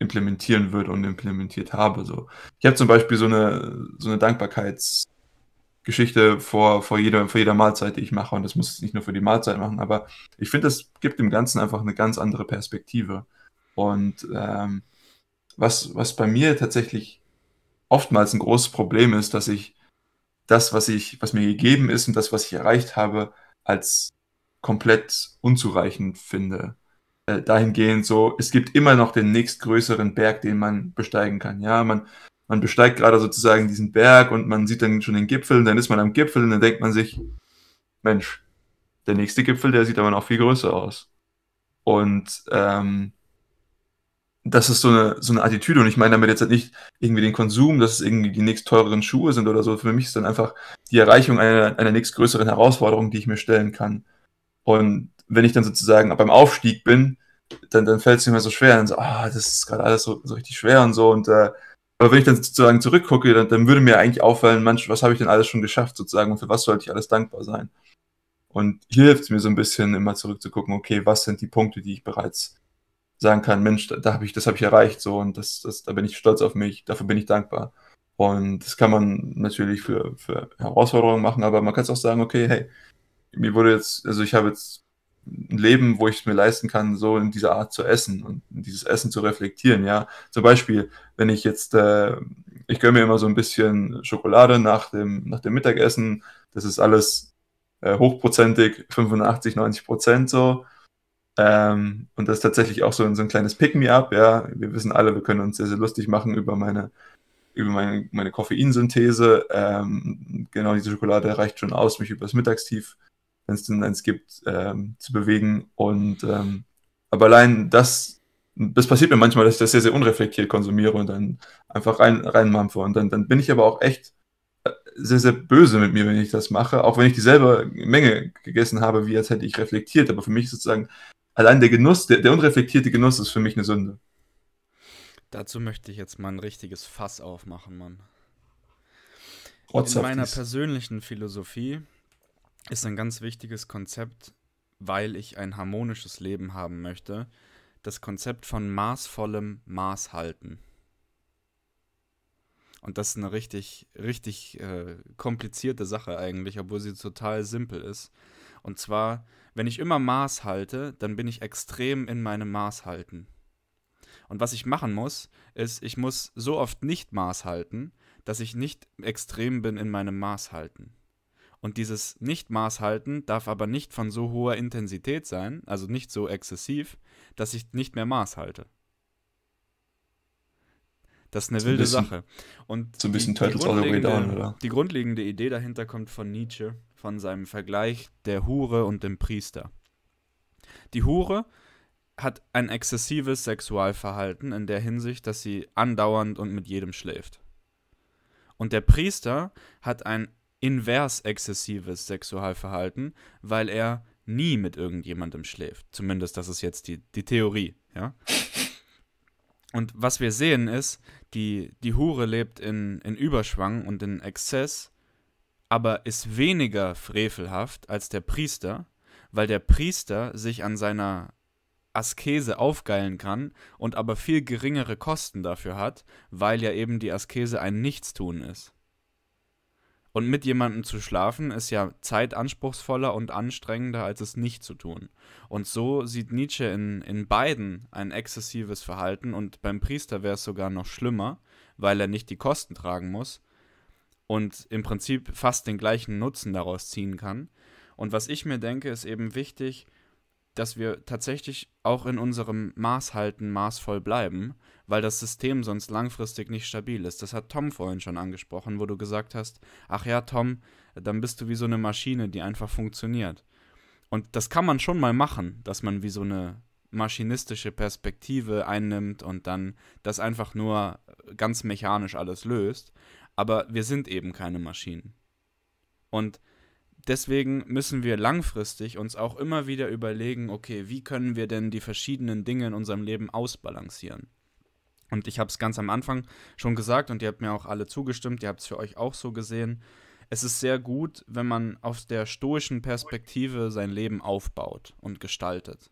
implementieren würde und implementiert habe. So. Ich habe zum Beispiel so eine, so eine Dankbarkeitsgeschichte vor, vor, jeder, vor jeder Mahlzeit, die ich mache. Und das muss ich nicht nur für die Mahlzeit machen, aber ich finde, das gibt dem Ganzen einfach eine ganz andere Perspektive. Und ähm, was, was bei mir tatsächlich oftmals ein großes Problem ist, dass ich das, was ich, was mir gegeben ist und das, was ich erreicht habe, als komplett unzureichend finde äh, dahingehend so, es gibt immer noch den nächstgrößeren Berg, den man besteigen kann. Ja, man, man besteigt gerade sozusagen diesen Berg und man sieht dann schon den Gipfel und dann ist man am Gipfel und dann denkt man sich, Mensch, der nächste Gipfel, der sieht aber noch viel größer aus. Und ähm, das ist so eine, so eine Attitüde. Und ich meine damit jetzt halt nicht irgendwie den Konsum, dass es irgendwie die nächst teureren Schuhe sind oder so. Für mich ist dann einfach die Erreichung einer, einer nächst größeren Herausforderung, die ich mir stellen kann. Und wenn ich dann sozusagen beim Aufstieg bin, dann, dann fällt es mir so schwer und so, ah, das ist gerade alles so, so richtig schwer und so. Und äh, aber wenn ich dann sozusagen zurückgucke, dann, dann würde mir eigentlich auffallen, manch, was habe ich denn alles schon geschafft sozusagen und für was sollte ich alles dankbar sein? Und hier hilft es mir so ein bisschen immer zurückzugucken, okay, was sind die Punkte, die ich bereits sagen kann, Mensch, da, da habe ich, das habe ich erreicht, so und das, das, da bin ich stolz auf mich, dafür bin ich dankbar. Und das kann man natürlich für, für Herausforderungen machen, aber man kann es auch sagen, okay, hey, mir wurde jetzt, also ich habe jetzt ein Leben, wo ich es mir leisten kann, so in dieser Art zu essen und dieses Essen zu reflektieren, ja. Zum Beispiel, wenn ich jetzt, äh, ich gönne mir immer so ein bisschen Schokolade nach dem, nach dem Mittagessen, das ist alles äh, hochprozentig, 85, 90 Prozent so. Ähm, und das ist tatsächlich auch so, so ein kleines Pick-me-up, ja. Wir wissen alle, wir können uns sehr, sehr lustig machen über meine, über meine, meine Koffeinsynthese. Ähm, genau, diese Schokolade reicht schon aus, mich übers Mittagstief, wenn es denn eins gibt, ähm, zu bewegen. Und ähm, aber allein das, das passiert mir manchmal, dass ich das sehr, sehr unreflektiert konsumiere und dann einfach rein, reinmampfe. Und dann, dann bin ich aber auch echt äh, sehr, sehr böse mit mir, wenn ich das mache, auch wenn ich dieselbe Menge gegessen habe, wie als hätte ich reflektiert. Aber für mich sozusagen allein der Genuss, der, der unreflektierte Genuss ist für mich eine Sünde. Dazu möchte ich jetzt mal ein richtiges Fass aufmachen, Mann. What's In meiner persönlichen Philosophie ist ein ganz wichtiges Konzept, weil ich ein harmonisches Leben haben möchte, das Konzept von maßvollem Maßhalten. Und das ist eine richtig, richtig äh, komplizierte Sache eigentlich, obwohl sie total simpel ist. Und zwar wenn ich immer Maß halte, dann bin ich extrem in meinem Maß halten. Und was ich machen muss, ist, ich muss so oft nicht Maß halten, dass ich nicht extrem bin in meinem Maß halten. Und dieses Nicht-Maß halten darf aber nicht von so hoher Intensität sein, also nicht so exzessiv, dass ich nicht mehr Maß halte. Das ist eine so wilde bisschen, Sache. Und so ein bisschen die, Turtles all the way down, oder? Die grundlegende Idee dahinter kommt von Nietzsche, von seinem Vergleich der Hure und dem Priester. Die Hure hat ein exzessives Sexualverhalten in der Hinsicht, dass sie andauernd und mit jedem schläft. Und der Priester hat ein invers exzessives Sexualverhalten, weil er nie mit irgendjemandem schläft. Zumindest das ist jetzt die, die Theorie, ja. Und was wir sehen ist, die, die Hure lebt in, in Überschwang und in Exzess, aber ist weniger frevelhaft als der Priester, weil der Priester sich an seiner Askese aufgeilen kann und aber viel geringere Kosten dafür hat, weil ja eben die Askese ein Nichtstun ist. Und mit jemandem zu schlafen ist ja zeitanspruchsvoller und anstrengender, als es nicht zu tun. Und so sieht Nietzsche in, in beiden ein exzessives Verhalten und beim Priester wäre es sogar noch schlimmer, weil er nicht die Kosten tragen muss und im Prinzip fast den gleichen Nutzen daraus ziehen kann. Und was ich mir denke, ist eben wichtig, dass wir tatsächlich auch in unserem Maßhalten maßvoll bleiben, weil das System sonst langfristig nicht stabil ist. Das hat Tom vorhin schon angesprochen, wo du gesagt hast, ach ja, Tom, dann bist du wie so eine Maschine, die einfach funktioniert. Und das kann man schon mal machen, dass man wie so eine maschinistische Perspektive einnimmt und dann das einfach nur ganz mechanisch alles löst. Aber wir sind eben keine Maschinen. Und deswegen müssen wir langfristig uns auch immer wieder überlegen, okay, wie können wir denn die verschiedenen Dinge in unserem Leben ausbalancieren? Und ich habe es ganz am Anfang schon gesagt und ihr habt mir auch alle zugestimmt, ihr habt es für euch auch so gesehen. Es ist sehr gut, wenn man aus der stoischen Perspektive sein Leben aufbaut und gestaltet.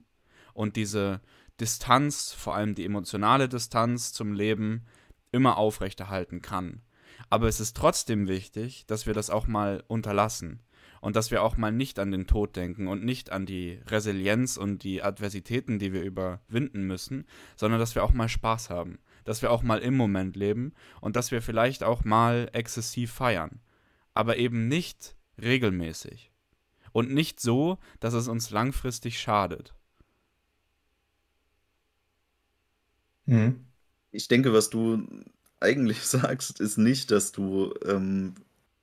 Und diese Distanz, vor allem die emotionale Distanz zum Leben, immer aufrechterhalten kann. Aber es ist trotzdem wichtig, dass wir das auch mal unterlassen und dass wir auch mal nicht an den Tod denken und nicht an die Resilienz und die Adversitäten, die wir überwinden müssen, sondern dass wir auch mal Spaß haben, dass wir auch mal im Moment leben und dass wir vielleicht auch mal exzessiv feiern, aber eben nicht regelmäßig und nicht so, dass es uns langfristig schadet. Mhm. Ich denke, was du eigentlich sagst, ist nicht, dass du ähm,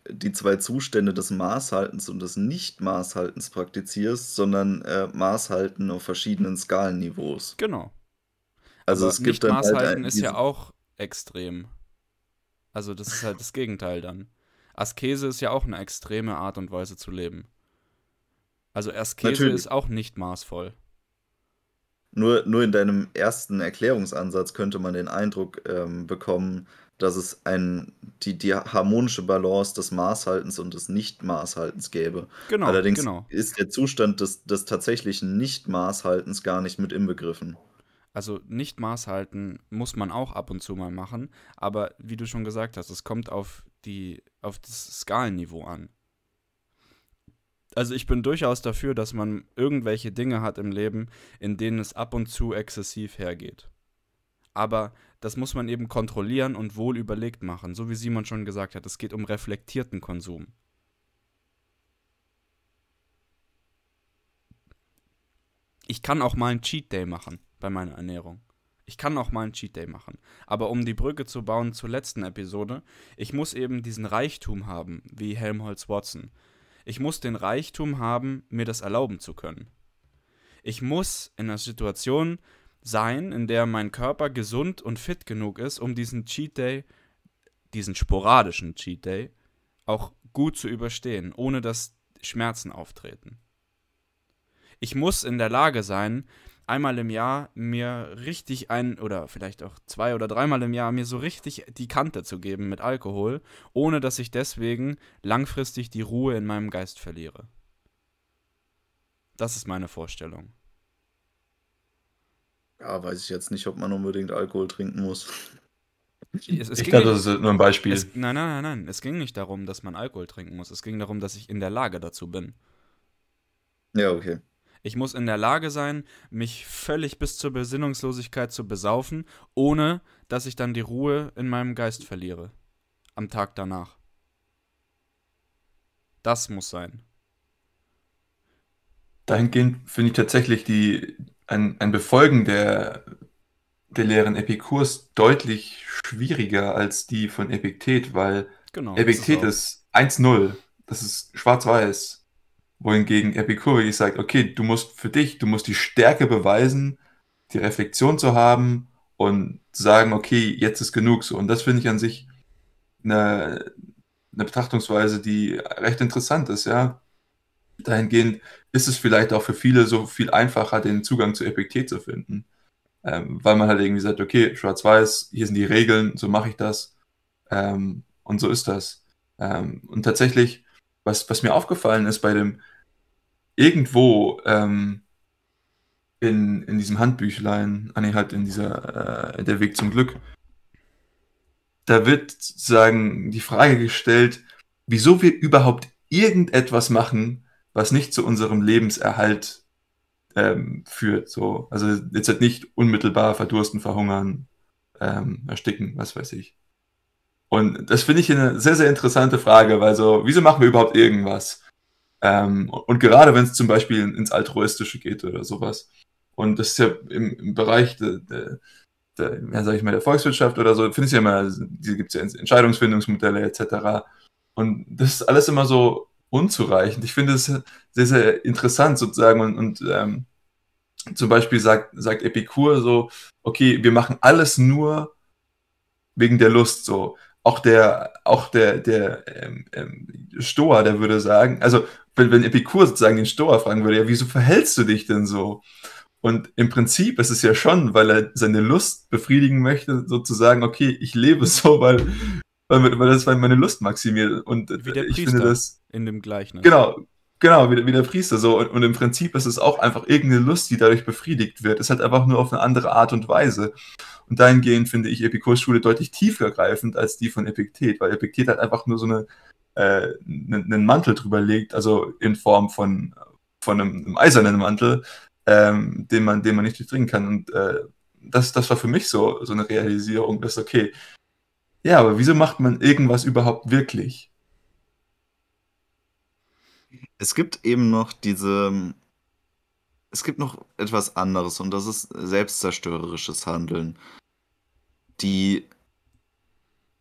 die zwei Zustände des Maßhaltens und des Nicht-Maßhaltens praktizierst, sondern äh, Maßhalten auf verschiedenen Skalenniveaus. Genau. Also Aber es gibt dann halt Maßhalten ein, ist ja auch extrem. Also das ist halt das Gegenteil dann. Askese ist ja auch eine extreme Art und Weise zu leben. Also Askese natürlich. ist auch nicht maßvoll. Nur, nur in deinem ersten Erklärungsansatz könnte man den Eindruck ähm, bekommen, dass es ein, die, die harmonische Balance des Maßhaltens und des Nicht-Maßhaltens gäbe. Genau, Allerdings genau. ist der Zustand des, des tatsächlichen Nicht-Maßhaltens gar nicht mit inbegriffen. Also nicht Maßhalten muss man auch ab und zu mal machen, aber wie du schon gesagt hast, es kommt auf die auf das Skalenniveau an. Also ich bin durchaus dafür, dass man irgendwelche Dinge hat im Leben, in denen es ab und zu exzessiv hergeht. Aber das muss man eben kontrollieren und wohl überlegt machen, so wie Simon schon gesagt hat, es geht um reflektierten Konsum. Ich kann auch mal einen Cheat Day machen bei meiner Ernährung. Ich kann auch mal einen Cheat Day machen. Aber um die Brücke zu bauen zur letzten Episode, ich muss eben diesen Reichtum haben, wie Helmholtz Watson. Ich muss den Reichtum haben, mir das erlauben zu können. Ich muss in einer Situation sein, in der mein Körper gesund und fit genug ist, um diesen Cheat Day, diesen sporadischen Cheat Day, auch gut zu überstehen, ohne dass Schmerzen auftreten. Ich muss in der Lage sein, einmal im Jahr mir richtig ein oder vielleicht auch zwei oder dreimal im Jahr mir so richtig die Kante zu geben mit Alkohol, ohne dass ich deswegen langfristig die Ruhe in meinem Geist verliere. Das ist meine Vorstellung. Ja, weiß ich jetzt nicht, ob man unbedingt Alkohol trinken muss. Es, es Ich ging glaube, nicht, das ist nur ein Beispiel. es, nein, nein, nein, nein. Es ging nicht darum, dass man Alkohol trinken muss. Es ging darum, dass ich in der Lage dazu bin. Ja, okay. Ich muss in der Lage sein, mich völlig bis zur Besinnungslosigkeit zu besaufen, ohne dass ich dann die Ruhe in meinem Geist verliere. Am Tag danach. Das muss sein. Dahingehend finde ich tatsächlich die, ein, ein Befolgen der, der Lehren Epikurs deutlich schwieriger als die von Epiktet, weil Genau. ist Epiktet auch. ist 1-0. Das ist schwarz-weiß. Wohingegen Epikur wirklich sagt, okay, du musst für dich, du musst die Stärke beweisen, die Reflexion zu haben und sagen, okay, jetzt ist genug so. Und das finde ich an sich eine, eine Betrachtungsweise, die recht interessant ist, ja. Dahingehend ist es vielleicht auch für viele so viel einfacher, den Zugang zu Epiktet zu finden. Ähm, weil man halt irgendwie sagt, okay, schwarz-weiß, hier sind die Regeln, so mache ich das. Ähm, und so ist das. Ähm, und tatsächlich, was, was mir aufgefallen ist bei dem irgendwo ähm, in, in diesem Handbüchlein, ah nee, halt in dieser, äh, der Weg zum Glück, da wird sozusagen die Frage gestellt, wieso wir überhaupt irgendetwas machen, was nicht zu unserem Lebenserhalt ähm, führt. So. Also jetzt halt nicht unmittelbar verdursten, verhungern, ähm, ersticken, was weiß ich. Und das finde ich eine sehr, sehr interessante Frage, weil so, wieso machen wir überhaupt irgendwas? Ähm, und gerade wenn es zum Beispiel ins Altruistische geht oder sowas. Und das ist ja im, im Bereich der, der, der, ja, sag ich mal, der Volkswirtschaft oder so, finde ich ja immer, diese gibt es ja Entscheidungsfindungsmodelle etc. Und das ist alles immer so unzureichend. Ich finde es sehr, sehr interessant sozusagen und, und ähm, zum Beispiel sagt, sagt Epikur so, okay, wir machen alles nur wegen der Lust so. Auch der, auch der, der ähm, ähm, Stoa, der würde sagen, also wenn, wenn Epikur sozusagen den Stoa fragen würde, ja, wieso verhältst du dich denn so? Und im Prinzip ist es ja schon, weil er seine Lust befriedigen möchte, sozusagen, okay, ich lebe so, weil, weil, weil das meine Lust maximiert. Und Wie der ich Priester finde das, in dem Gleichnis. Genau, genau, wie, der- wie der Priester so. Und, und im Prinzip ist es auch einfach irgendeine Lust, die dadurch befriedigt wird. Es hat einfach nur auf eine andere Art und Weise. Und dahingehend finde ich Epikurs Schule deutlich tiefergreifend als die von Epiktet, weil Epiktet hat einfach nur so eine, äh, einen, einen Mantel drüber legt, also in Form von, von einem, einem eisernen Mantel, ähm, den, man, den man nicht durchdringen kann. Und äh, das, das war für mich so, so eine Realisierung, dass, okay, ja, aber wieso macht man irgendwas überhaupt wirklich? Es gibt eben noch diese. Es gibt noch etwas anderes und das ist selbstzerstörerisches Handeln. Die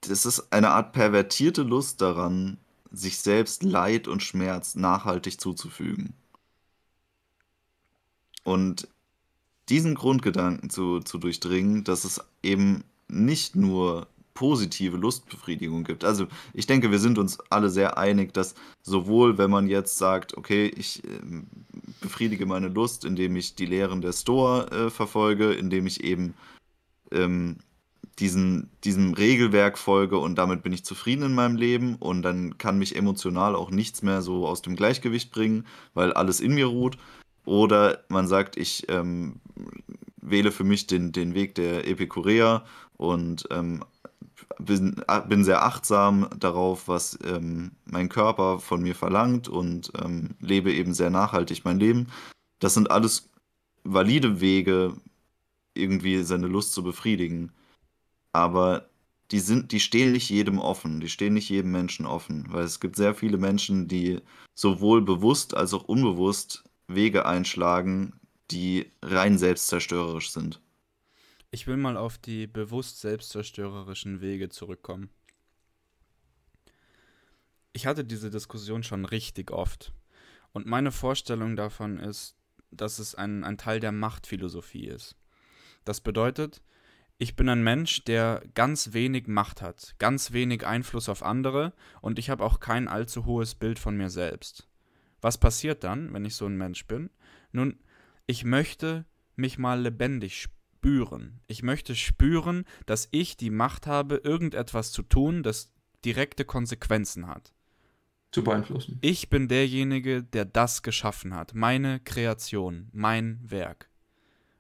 das ist eine Art pervertierte Lust daran, sich selbst Leid und Schmerz nachhaltig zuzufügen. Und diesen Grundgedanken zu, zu durchdringen, dass es eben nicht nur positive Lustbefriedigung gibt. Also ich denke, wir sind uns alle sehr einig, dass sowohl wenn man jetzt sagt, okay, ich äh, befriedige meine Lust, indem ich die Lehren der Stoa äh, verfolge, indem ich eben ähm, diesen, diesem Regelwerk folge und damit bin ich zufrieden in meinem Leben und dann kann mich emotional auch nichts mehr so aus dem Gleichgewicht bringen, weil alles in mir ruht. Oder man sagt, ich ähm, wähle für mich den, den Weg der Epikureer und ähm, bin, bin sehr achtsam darauf, was ähm, mein Körper von mir verlangt und ähm, lebe eben sehr nachhaltig mein Leben. Das sind alles valide Wege, irgendwie seine Lust zu befriedigen. Aber die sind, die stehen nicht jedem offen, die stehen nicht jedem Menschen offen, weil es gibt sehr viele Menschen, die sowohl bewusst als auch unbewusst Wege einschlagen, die rein selbstzerstörerisch sind. Ich will mal auf die bewusst selbstzerstörerischen Wege zurückkommen. Ich hatte diese Diskussion schon richtig oft. Und meine Vorstellung davon ist, dass es ein, ein Teil der Machtphilosophie ist. Das bedeutet, ich bin ein Mensch, der ganz wenig Macht hat, ganz wenig Einfluss auf andere und ich habe auch kein allzu hohes Bild von mir selbst. Was passiert dann, wenn ich so ein Mensch bin? Nun, ich möchte mich mal lebendig spüren. Ich möchte spüren, dass ich die Macht habe, irgendetwas zu tun, das direkte Konsequenzen hat. Zu beeinflussen. Ich bin derjenige, der das geschaffen hat, meine Kreation, mein Werk.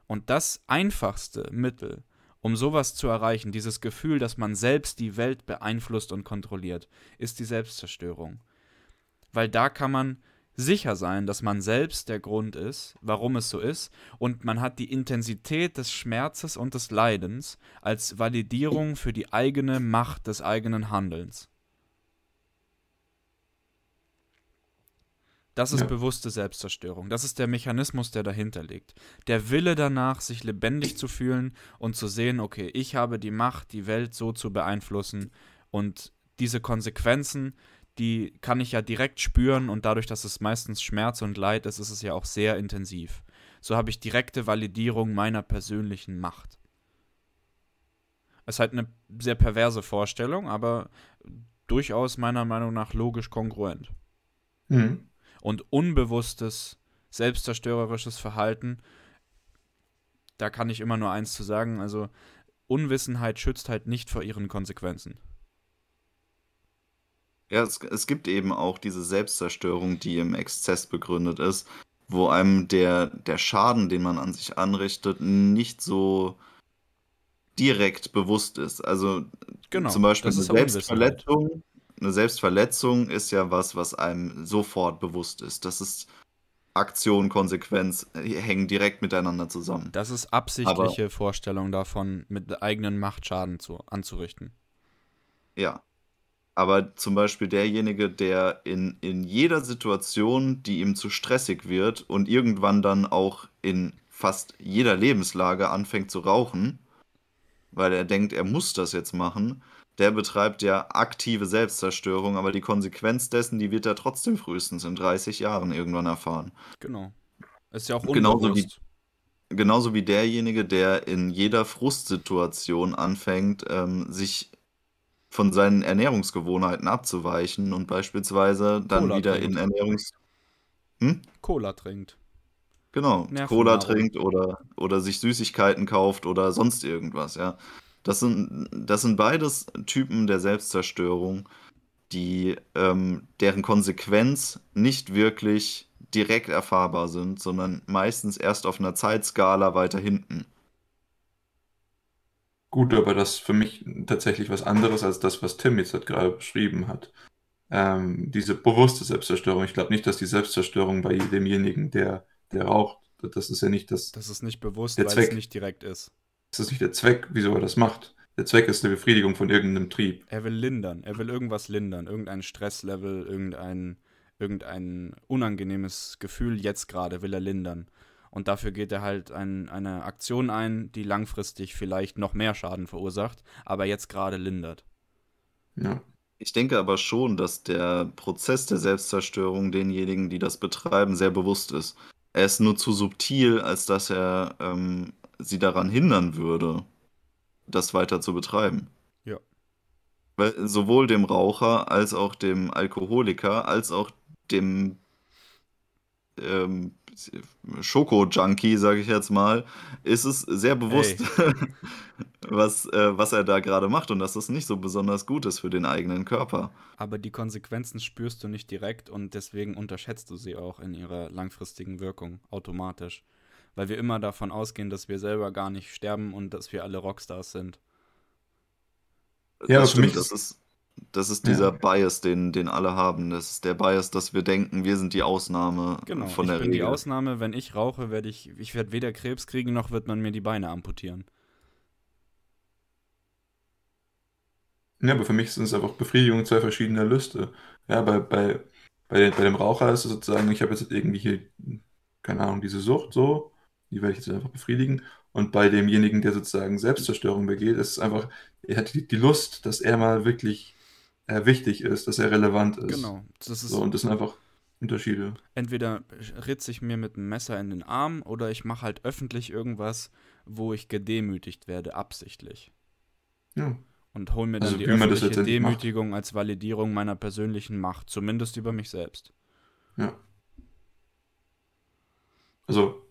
Und das einfachste Mittel, um sowas zu erreichen, dieses Gefühl, dass man selbst die Welt beeinflusst und kontrolliert, ist die Selbstzerstörung. Weil da kann man sicher sein, dass man selbst der Grund ist, warum es so ist, und man hat die Intensität des Schmerzes und des Leidens als Validierung für die eigene Macht des eigenen Handelns. Das ist ja. bewusste Selbstzerstörung. Das ist der Mechanismus, der dahinter liegt. Der Wille danach, sich lebendig zu fühlen und zu sehen, okay, ich habe die Macht, die Welt so zu beeinflussen und diese Konsequenzen, die kann ich ja direkt spüren und dadurch, dass es meistens Schmerz und Leid ist, ist es ja auch sehr intensiv. So habe ich direkte Validierung meiner persönlichen Macht. Es ist halt eine sehr perverse Vorstellung, aber durchaus meiner Meinung nach logisch kongruent. Mhm und unbewusstes, selbstzerstörerisches Verhalten, da kann ich immer nur eins zu sagen, also Unwissenheit schützt halt nicht vor ihren Konsequenzen. Ja, es, es gibt eben auch diese Selbstzerstörung, die im Exzess begründet ist, wo einem der, der Schaden, den man an sich anrichtet, nicht so direkt bewusst ist. Also genau, zum Beispiel eine Selbstverletzung eine Selbstverletzung ist ja was, was einem sofort bewusst ist. Das ist Aktion, Konsequenz hängen direkt miteinander zusammen. Das ist absichtliche Aber, Vorstellung davon, mit eigenen Machtschaden zu, anzurichten. Ja. Aber zum Beispiel derjenige, der in, in jeder Situation, die ihm zu stressig wird und irgendwann dann auch in fast jeder Lebenslage anfängt zu rauchen, weil er denkt, er muss das jetzt machen, der betreibt ja aktive Selbstzerstörung, aber die Konsequenz dessen, die wird er trotzdem frühestens in 30 Jahren irgendwann erfahren. Genau. Ist ja auch unbewusst. Genauso wie, genauso wie derjenige, der in jeder Frustsituation anfängt, ähm, sich von seinen Ernährungsgewohnheiten abzuweichen und beispielsweise dann Cola wieder trinkt. in Ernährungs... Hm? Cola trinkt. Genau, Cola trinkt oder, oder sich Süßigkeiten kauft oder sonst irgendwas, ja. Das sind, das sind beides Typen der Selbstzerstörung, die, ähm, deren Konsequenz nicht wirklich direkt erfahrbar sind, sondern meistens erst auf einer Zeitskala weiter hinten. Gut, aber das ist für mich tatsächlich was anderes als das, was Tim jetzt gerade beschrieben hat. Ähm, diese bewusste Selbstzerstörung. Ich glaube nicht, dass die Selbstzerstörung bei demjenigen, der, der raucht, das ist ja nicht das. Das ist nicht bewusst, weil Zweck. es nicht direkt ist. Das ist nicht der Zweck, wieso er das macht. Der Zweck ist eine Befriedigung von irgendeinem Trieb. Er will lindern. Er will irgendwas lindern. Irgendein Stresslevel, irgendein, irgendein unangenehmes Gefühl jetzt gerade will er lindern. Und dafür geht er halt ein, eine Aktion ein, die langfristig vielleicht noch mehr Schaden verursacht, aber jetzt gerade lindert. Ja. Ich denke aber schon, dass der Prozess der Selbstzerstörung denjenigen, die das betreiben, sehr bewusst ist. Er ist nur zu subtil, als dass er ähm, sie daran hindern würde, das weiter zu betreiben. Ja. Weil sowohl dem Raucher als auch dem Alkoholiker als auch dem ähm, Schoko-Junkie, sage ich jetzt mal, ist es sehr bewusst, was, äh, was er da gerade macht und dass das nicht so besonders gut ist für den eigenen Körper. Aber die Konsequenzen spürst du nicht direkt und deswegen unterschätzt du sie auch in ihrer langfristigen Wirkung automatisch. Weil wir immer davon ausgehen, dass wir selber gar nicht sterben und dass wir alle Rockstars sind. Ja, das für mich stimmt, ist- das ist, das ist dieser Ja. Bias, den, den alle haben. Das ist der Bias, dass wir denken, wir sind die Ausnahme Genau, von ich der bin die Regel. Ausnahme. Wenn ich rauche, werde ich, ich werde weder Krebs kriegen, noch wird man mir die Beine amputieren. Ja, aber für mich sind es einfach Befriedigung zwei verschiedene Lüste. Ja, bei, bei, bei, bei dem Raucher ist es sozusagen, ich habe jetzt irgendwie hier, keine Ahnung, diese Sucht so, die werde ich jetzt einfach befriedigen. Und bei demjenigen, der sozusagen Selbstzerstörung begeht, ist es einfach, er hat die, die Lust, dass er mal wirklich äh, wichtig ist, dass er relevant ist. Genau, das ist So, und das sind einfach Unterschiede. entweder ritze ich mir mit einem Messer in den Arm oder ich mache halt öffentlich irgendwas, wo ich gedemütigt werde, absichtlich. Ja. Und hole mir dann Also, die öffentliche letztendlich macht. Demütigung als Validierung meiner persönlichen Macht, zumindest über mich selbst. Ja. Also,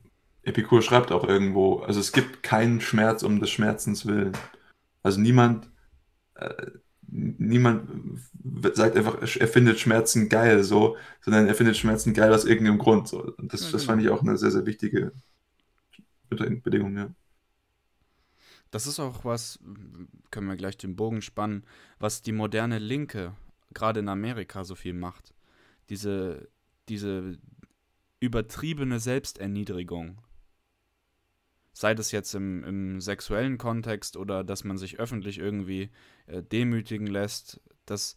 Epikur schreibt auch irgendwo, also es gibt keinen Schmerz um des Schmerzens willen. Also niemand, äh, niemand w- sagt einfach, er findet Schmerzen geil, so, sondern er findet Schmerzen geil aus irgendeinem Grund. So. Und das, das genau. fand ich auch eine sehr, sehr wichtige Bedingung, ja. Das ist auch was, können wir gleich den Bogen spannen, was die moderne Linke gerade in Amerika so viel macht. Diese, diese übertriebene Selbsterniedrigung. Sei das jetzt im, im sexuellen Kontext oder dass man sich öffentlich irgendwie äh, demütigen lässt. Das,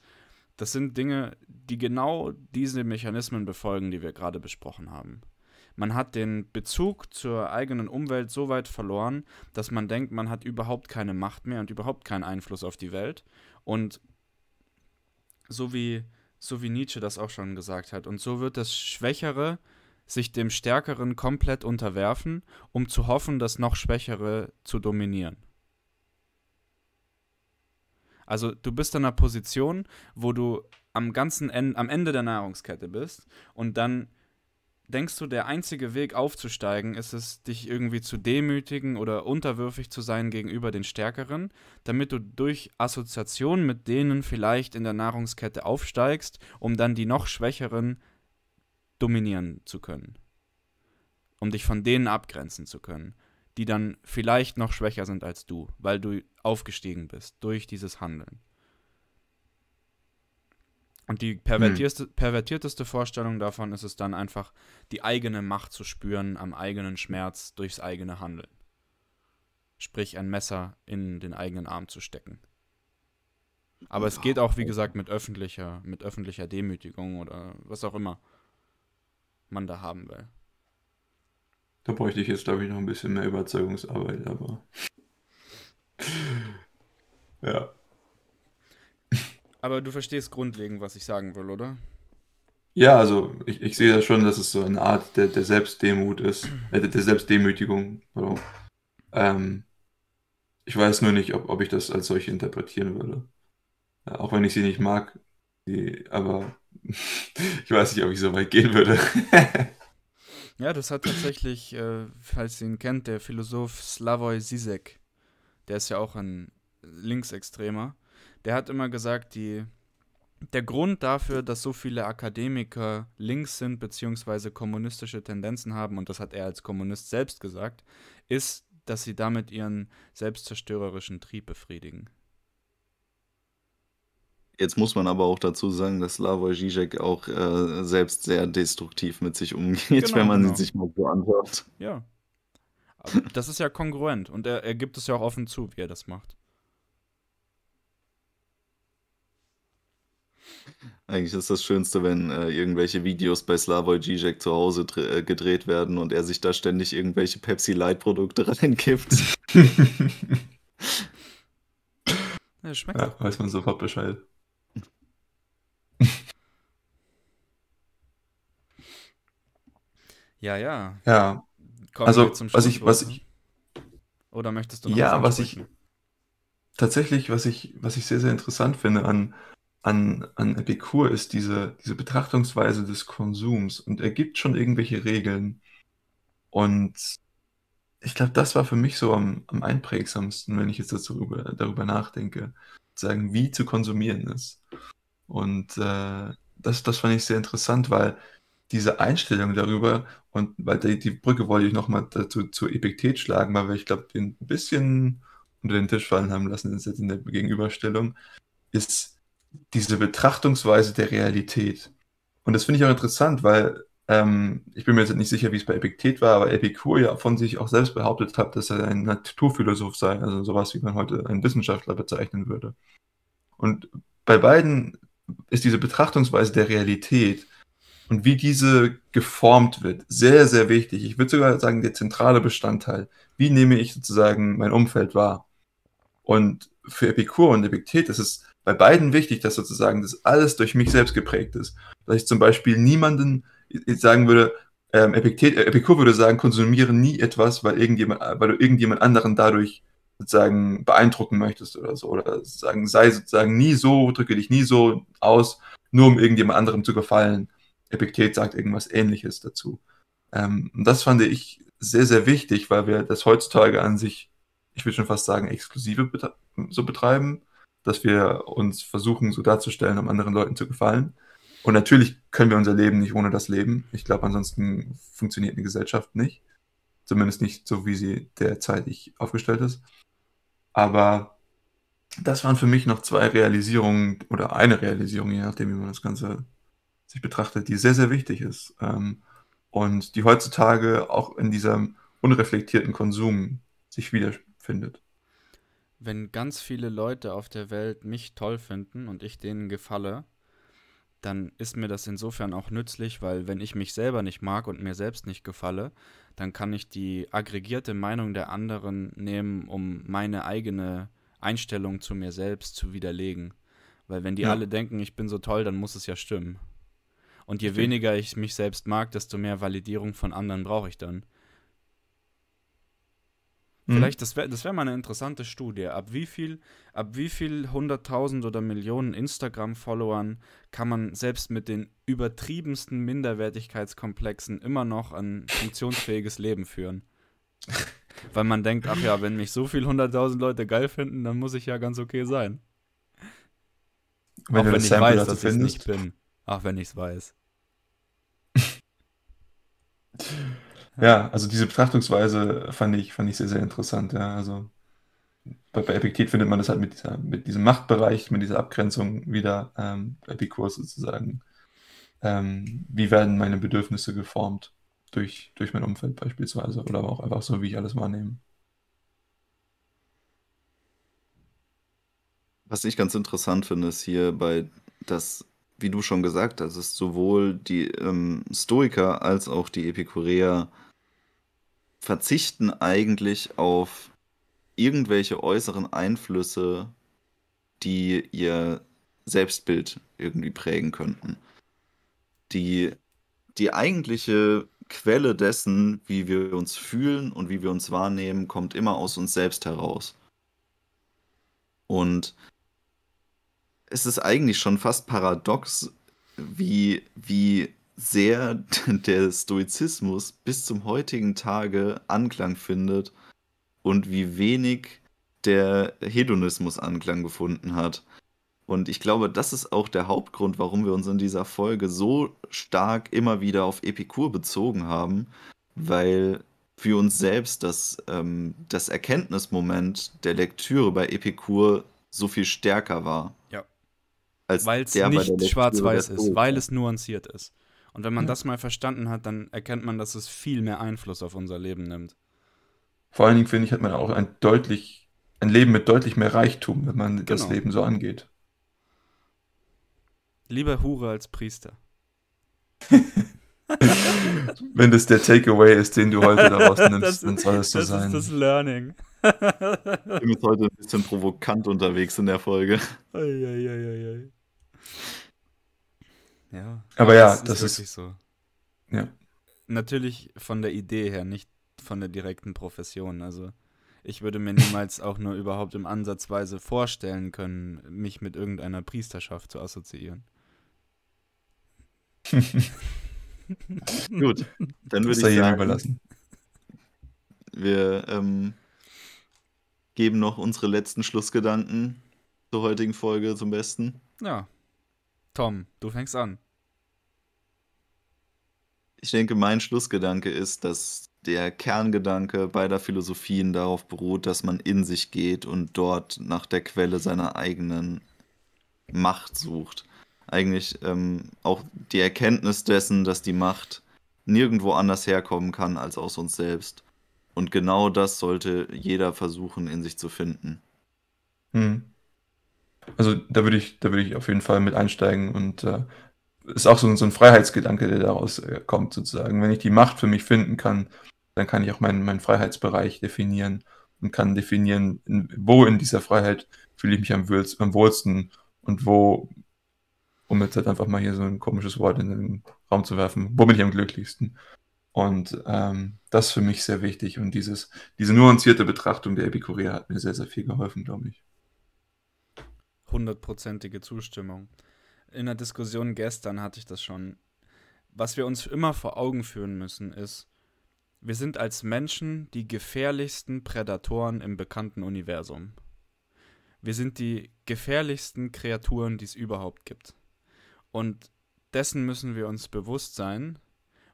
das sind Dinge, die genau diese Mechanismen befolgen, die wir gerade besprochen haben. Man hat den Bezug zur eigenen Umwelt so weit verloren, dass man denkt, man hat überhaupt keine Macht mehr und überhaupt keinen Einfluss auf die Welt. Und so wie, so wie Nietzsche das auch schon gesagt hat, und so wird das Schwächere sich dem Stärkeren komplett unterwerfen, um zu hoffen, das noch Schwächere zu dominieren. Also du bist in einer Position, wo du am ganzen Ende, am Ende der Nahrungskette bist und dann denkst du, der einzige Weg aufzusteigen ist es, dich irgendwie zu demütigen oder unterwürfig zu sein gegenüber den Stärkeren, damit du durch Assoziation mit denen vielleicht in der Nahrungskette aufsteigst, um dann die noch Schwächeren dominieren zu können. Um dich von denen abgrenzen zu können, die dann vielleicht noch schwächer sind als du, weil du aufgestiegen bist durch dieses Handeln. Und die pervertierste, pervertierteste Vorstellung davon ist es dann einfach, die eigene Macht zu spüren am eigenen Schmerz durchs eigene Handeln. Sprich, ein Messer in den eigenen Arm zu stecken. Aber es geht auch, wie gesagt, mit öffentlicher, mit öffentlicher Demütigung oder was auch immer man da haben will. Da bräuchte ich jetzt, glaube ich, noch ein bisschen mehr Überzeugungsarbeit, aber. ja. Aber du verstehst grundlegend, was ich sagen will, oder? Ja, also ich, ich sehe das schon, dass es so eine Art der, der Selbstdemut ist, äh, der, Selbstdemütigung. Pardon. Ähm, ich weiß nur nicht, ob, ob ich das als solche interpretieren würde. Ja, auch wenn ich sie nicht mag, die, aber ich weiß nicht, ob ich so weit gehen würde. Ja, das hat tatsächlich, äh, falls ihr ihn kennt, der Philosoph Slavoj Zizek, der ist ja auch ein Linksextremer, der hat immer gesagt, die, der Grund dafür, dass so viele Akademiker links sind, beziehungsweise kommunistische Tendenzen haben, und das hat er als Kommunist selbst gesagt, ist, dass sie damit ihren selbstzerstörerischen Trieb befriedigen. Jetzt muss man aber auch dazu sagen, dass Slavoj Žižek auch äh, selbst sehr destruktiv mit sich umgeht, Genau, wenn man genau. sich mal so anschaut. Ja. Aber das ist ja kongruent und er, er gibt es ja auch offen zu, wie er das macht. Eigentlich ist das Schönste, wenn äh, irgendwelche Videos bei Slavoj Žižek zu Hause äh, gedreht werden und er sich da ständig irgendwelche Pepsi Light Produkte reinkippt. Ja, schmeckt ja, weiß man sofort Bescheid. ja, ja. Ja. Kommen also, was ich, was ich. Ne? Oder möchtest du noch Ja, was ich. Tatsächlich, was ich, was ich sehr, sehr interessant finde an, an, an Epikur ist diese, diese Betrachtungsweise des Konsums und er gibt schon irgendwelche Regeln. Und ich glaube, das war für mich so am, am einprägsamsten, wenn ich jetzt darüber, darüber nachdenke, sagen, wie zu konsumieren ist. Und äh, das, das fand ich sehr interessant, weil diese Einstellung darüber, und weil die, die Brücke wollte ich nochmal dazu zur Epiktet schlagen, weil wir, ich glaube, den ein bisschen unter den Tisch fallen haben lassen, ist jetzt in der Gegenüberstellung, ist diese Betrachtungsweise der Realität. Und das finde ich auch interessant, weil ähm, ich bin mir jetzt nicht sicher, wie es bei Epiktet war, aber Epikur ja von sich auch selbst behauptet hat, dass er ein Naturphilosoph sei, also sowas, wie man heute einen Wissenschaftler bezeichnen würde. Und bei beiden ist diese Betrachtungsweise der Realität und wie diese geformt wird, sehr, sehr wichtig. Ich würde sogar sagen, der zentrale Bestandteil. Wie nehme ich sozusagen mein Umfeld wahr? Und für Epikur und Epiktet ist es bei beiden wichtig, dass sozusagen das alles durch mich selbst geprägt ist. Dass ich zum Beispiel niemanden sagen würde, ähm, Epiktet, Epikur würde sagen, konsumiere nie etwas, weil irgendjemand, weil du irgendjemand anderen dadurch sozusagen beeindrucken möchtest oder so. Oder sagen, sei sozusagen nie so, drücke dich nie so aus, nur um irgendjemand anderem zu gefallen. Epiktet sagt irgendwas ähnliches dazu. Ähm, und das fand ich sehr, sehr wichtig, weil wir das heutzutage an sich, ich würde schon fast sagen, exklusive bete so betreiben, dass wir uns versuchen, so darzustellen, um anderen Leuten zu gefallen. Und natürlich können wir unser Leben nicht ohne das leben. Ich glaube, ansonsten funktioniert eine Gesellschaft nicht. Zumindest nicht so, wie sie derzeitig aufgestellt ist. Aber das waren für mich noch zwei Realisierungen oder eine Realisierung, je nachdem, wie man das Ganze sich betrachtet, die sehr, sehr wichtig ist. Ähm, und die heutzutage auch in diesem unreflektierten Konsum sich wiederfindet. Wenn ganz viele Leute auf der Welt mich toll finden und ich denen gefalle, dann ist mir das insofern auch nützlich, weil wenn ich mich selber nicht mag und mir selbst nicht gefalle, dann kann ich die aggregierte Meinung der anderen nehmen, um meine eigene Einstellung zu mir selbst zu widerlegen. Weil wenn die ja. alle denken, ich bin so toll, dann muss es ja stimmen. Und je okay. weniger ich mich selbst mag, desto mehr Validierung von anderen brauche ich dann. Mhm. Vielleicht, das wäre das wär mal eine interessante Studie. Ab wie viel, ab wie viel hunderttausend oder Millionen Instagram-Followern kann man selbst mit den übertriebensten Minderwertigkeitskomplexen immer noch ein funktionsfähiges Leben führen? Weil man denkt, ach ja, wenn mich so viel hunderttausend Leute geil finden, dann muss ich ja ganz okay sein. Wenn Auch wenn ich weiß, dass ich es nicht bin. Ach, wenn ich es weiß. Ja, also diese Betrachtungsweise fand ich, fand ich sehr, sehr interessant. Ja. Also bei, bei Epiktet findet man das halt mit, dieser, mit diesem Machtbereich, mit dieser Abgrenzung wieder, ähm, Epikurs sozusagen. Ähm, wie werden meine Bedürfnisse geformt durch, durch mein Umfeld beispielsweise oder aber auch einfach so, wie ich alles wahrnehme. Was ich ganz interessant finde, ist hier bei, dass wie du schon gesagt hast, ist sowohl die ähm, Stoiker als auch die Epikureer verzichten eigentlich auf irgendwelche äußeren Einflüsse, die ihr Selbstbild irgendwie prägen könnten. Die, die eigentliche Quelle dessen, wie wir uns fühlen und wie wir uns wahrnehmen, kommt immer aus uns selbst heraus. Und es ist eigentlich schon fast paradox, wie, wie sehr der Stoizismus bis zum heutigen Tage Anklang findet und wie wenig der Hedonismus Anklang gefunden hat. Und ich glaube, das ist auch der Hauptgrund, warum wir uns in dieser Folge so stark immer wieder auf Epikur bezogen haben, weil für uns selbst das, ähm, das Erkenntnismoment der Lektüre bei Epikur so viel stärker war. Ja. Weil es nicht schwarz-weiß ist, weil es nuanciert ist. Und wenn man ja. das mal verstanden hat, dann erkennt man, dass es viel mehr Einfluss auf unser Leben nimmt. Vor allen Dingen, finde ich, hat man auch ein deutlich, ein Leben mit deutlich mehr Reichtum, wenn man genau. das Leben so angeht. Lieber Hure als Priester. wenn das der Takeaway ist, den du heute daraus nimmst, dann soll es so das sein. Das ist das Learning. ich bin jetzt heute ein bisschen provokant unterwegs in der Folge. Ei, ei, ei, ei. Ja. Aber ja, das, das ist, ist so. Ja. natürlich von der Idee her, nicht von der direkten Profession. Also ich würde mir niemals auch nur überhaupt im Ansatzweise vorstellen können, mich mit irgendeiner Priesterschaft zu assoziieren. Gut, dann würde ich sagen, überlassen. wir ähm, geben noch unsere letzten Schlussgedanken zur heutigen Folge zum Besten. Ja. Tom, du fängst an. Ich denke, mein Schlussgedanke ist, dass der Kerngedanke beider Philosophien darauf beruht, dass man in sich geht und dort nach der Quelle seiner eigenen Macht sucht. Eigentlich ähm, auch die Erkenntnis dessen, dass die Macht nirgendwo anders herkommen kann als aus uns selbst. Und genau das sollte jeder versuchen, in sich zu finden. Hm. Also da würde ich, da würde ich auf jeden Fall mit einsteigen und äh, ist auch so, so ein Freiheitsgedanke, der daraus äh, kommt, sozusagen. Wenn ich die Macht für mich finden kann, dann kann ich auch meinen, meinen Freiheitsbereich definieren und kann definieren, in, wo in dieser Freiheit fühle ich mich am, am wohlsten und wo, um jetzt halt einfach mal hier so ein komisches Wort in den Raum zu werfen, wo bin ich am glücklichsten? Und ähm, das ist für mich sehr wichtig. Und dieses, diese nuancierte Betrachtung der Epikureer hat mir sehr, sehr viel geholfen, glaube ich. Hundertprozentige Zustimmung. In der Diskussion gestern hatte ich das schon. Was wir uns immer vor Augen führen müssen, ist, wir sind als Menschen die gefährlichsten Prädatoren im bekannten Universum. Wir sind die gefährlichsten Kreaturen, die es überhaupt gibt. Und dessen müssen wir uns bewusst sein,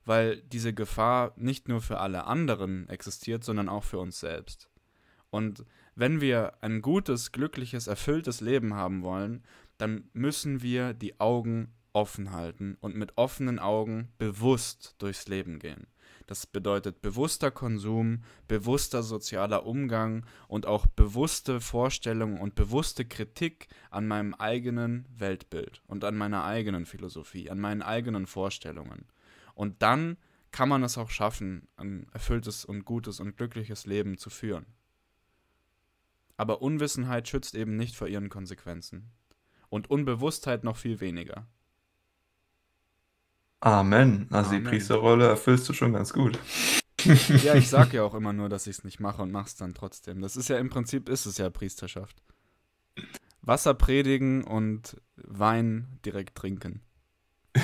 weil diese Gefahr nicht nur für alle anderen existiert, sondern auch für uns selbst. Und wenn wir ein gutes, glückliches, erfülltes Leben haben wollen, dann müssen wir die Augen offen halten und mit offenen Augen bewusst durchs Leben gehen. Das bedeutet bewusster Konsum, bewusster sozialer Umgang und auch bewusste Vorstellungen und bewusste Kritik an meinem eigenen Weltbild und an meiner eigenen Philosophie, an meinen eigenen Vorstellungen. Und dann kann man es auch schaffen, ein erfülltes und gutes und glückliches Leben zu führen. Aber Unwissenheit schützt eben nicht vor ihren Konsequenzen. Und Unbewusstheit noch viel weniger. Amen. Also Amen. die Priesterrolle erfüllst du schon ganz gut. Ja, ich sag ja auch immer nur, dass ich es nicht mache und mach's dann trotzdem. Das ist ja im Prinzip ist es ja Priesterschaft. Wasser predigen und Wein direkt trinken.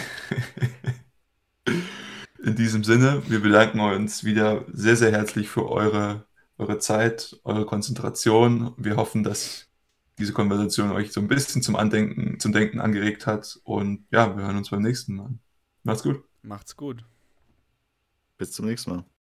In diesem Sinne, wir bedanken uns wieder sehr, sehr herzlich für eure, eure Zeit, eure Konzentration. Wir hoffen, dass diese Konversation euch so ein bisschen zum Andenken, zum Denken angeregt hat. Und ja, wir hören uns beim nächsten Mal. Macht's gut. Macht's gut. Bis zum nächsten Mal.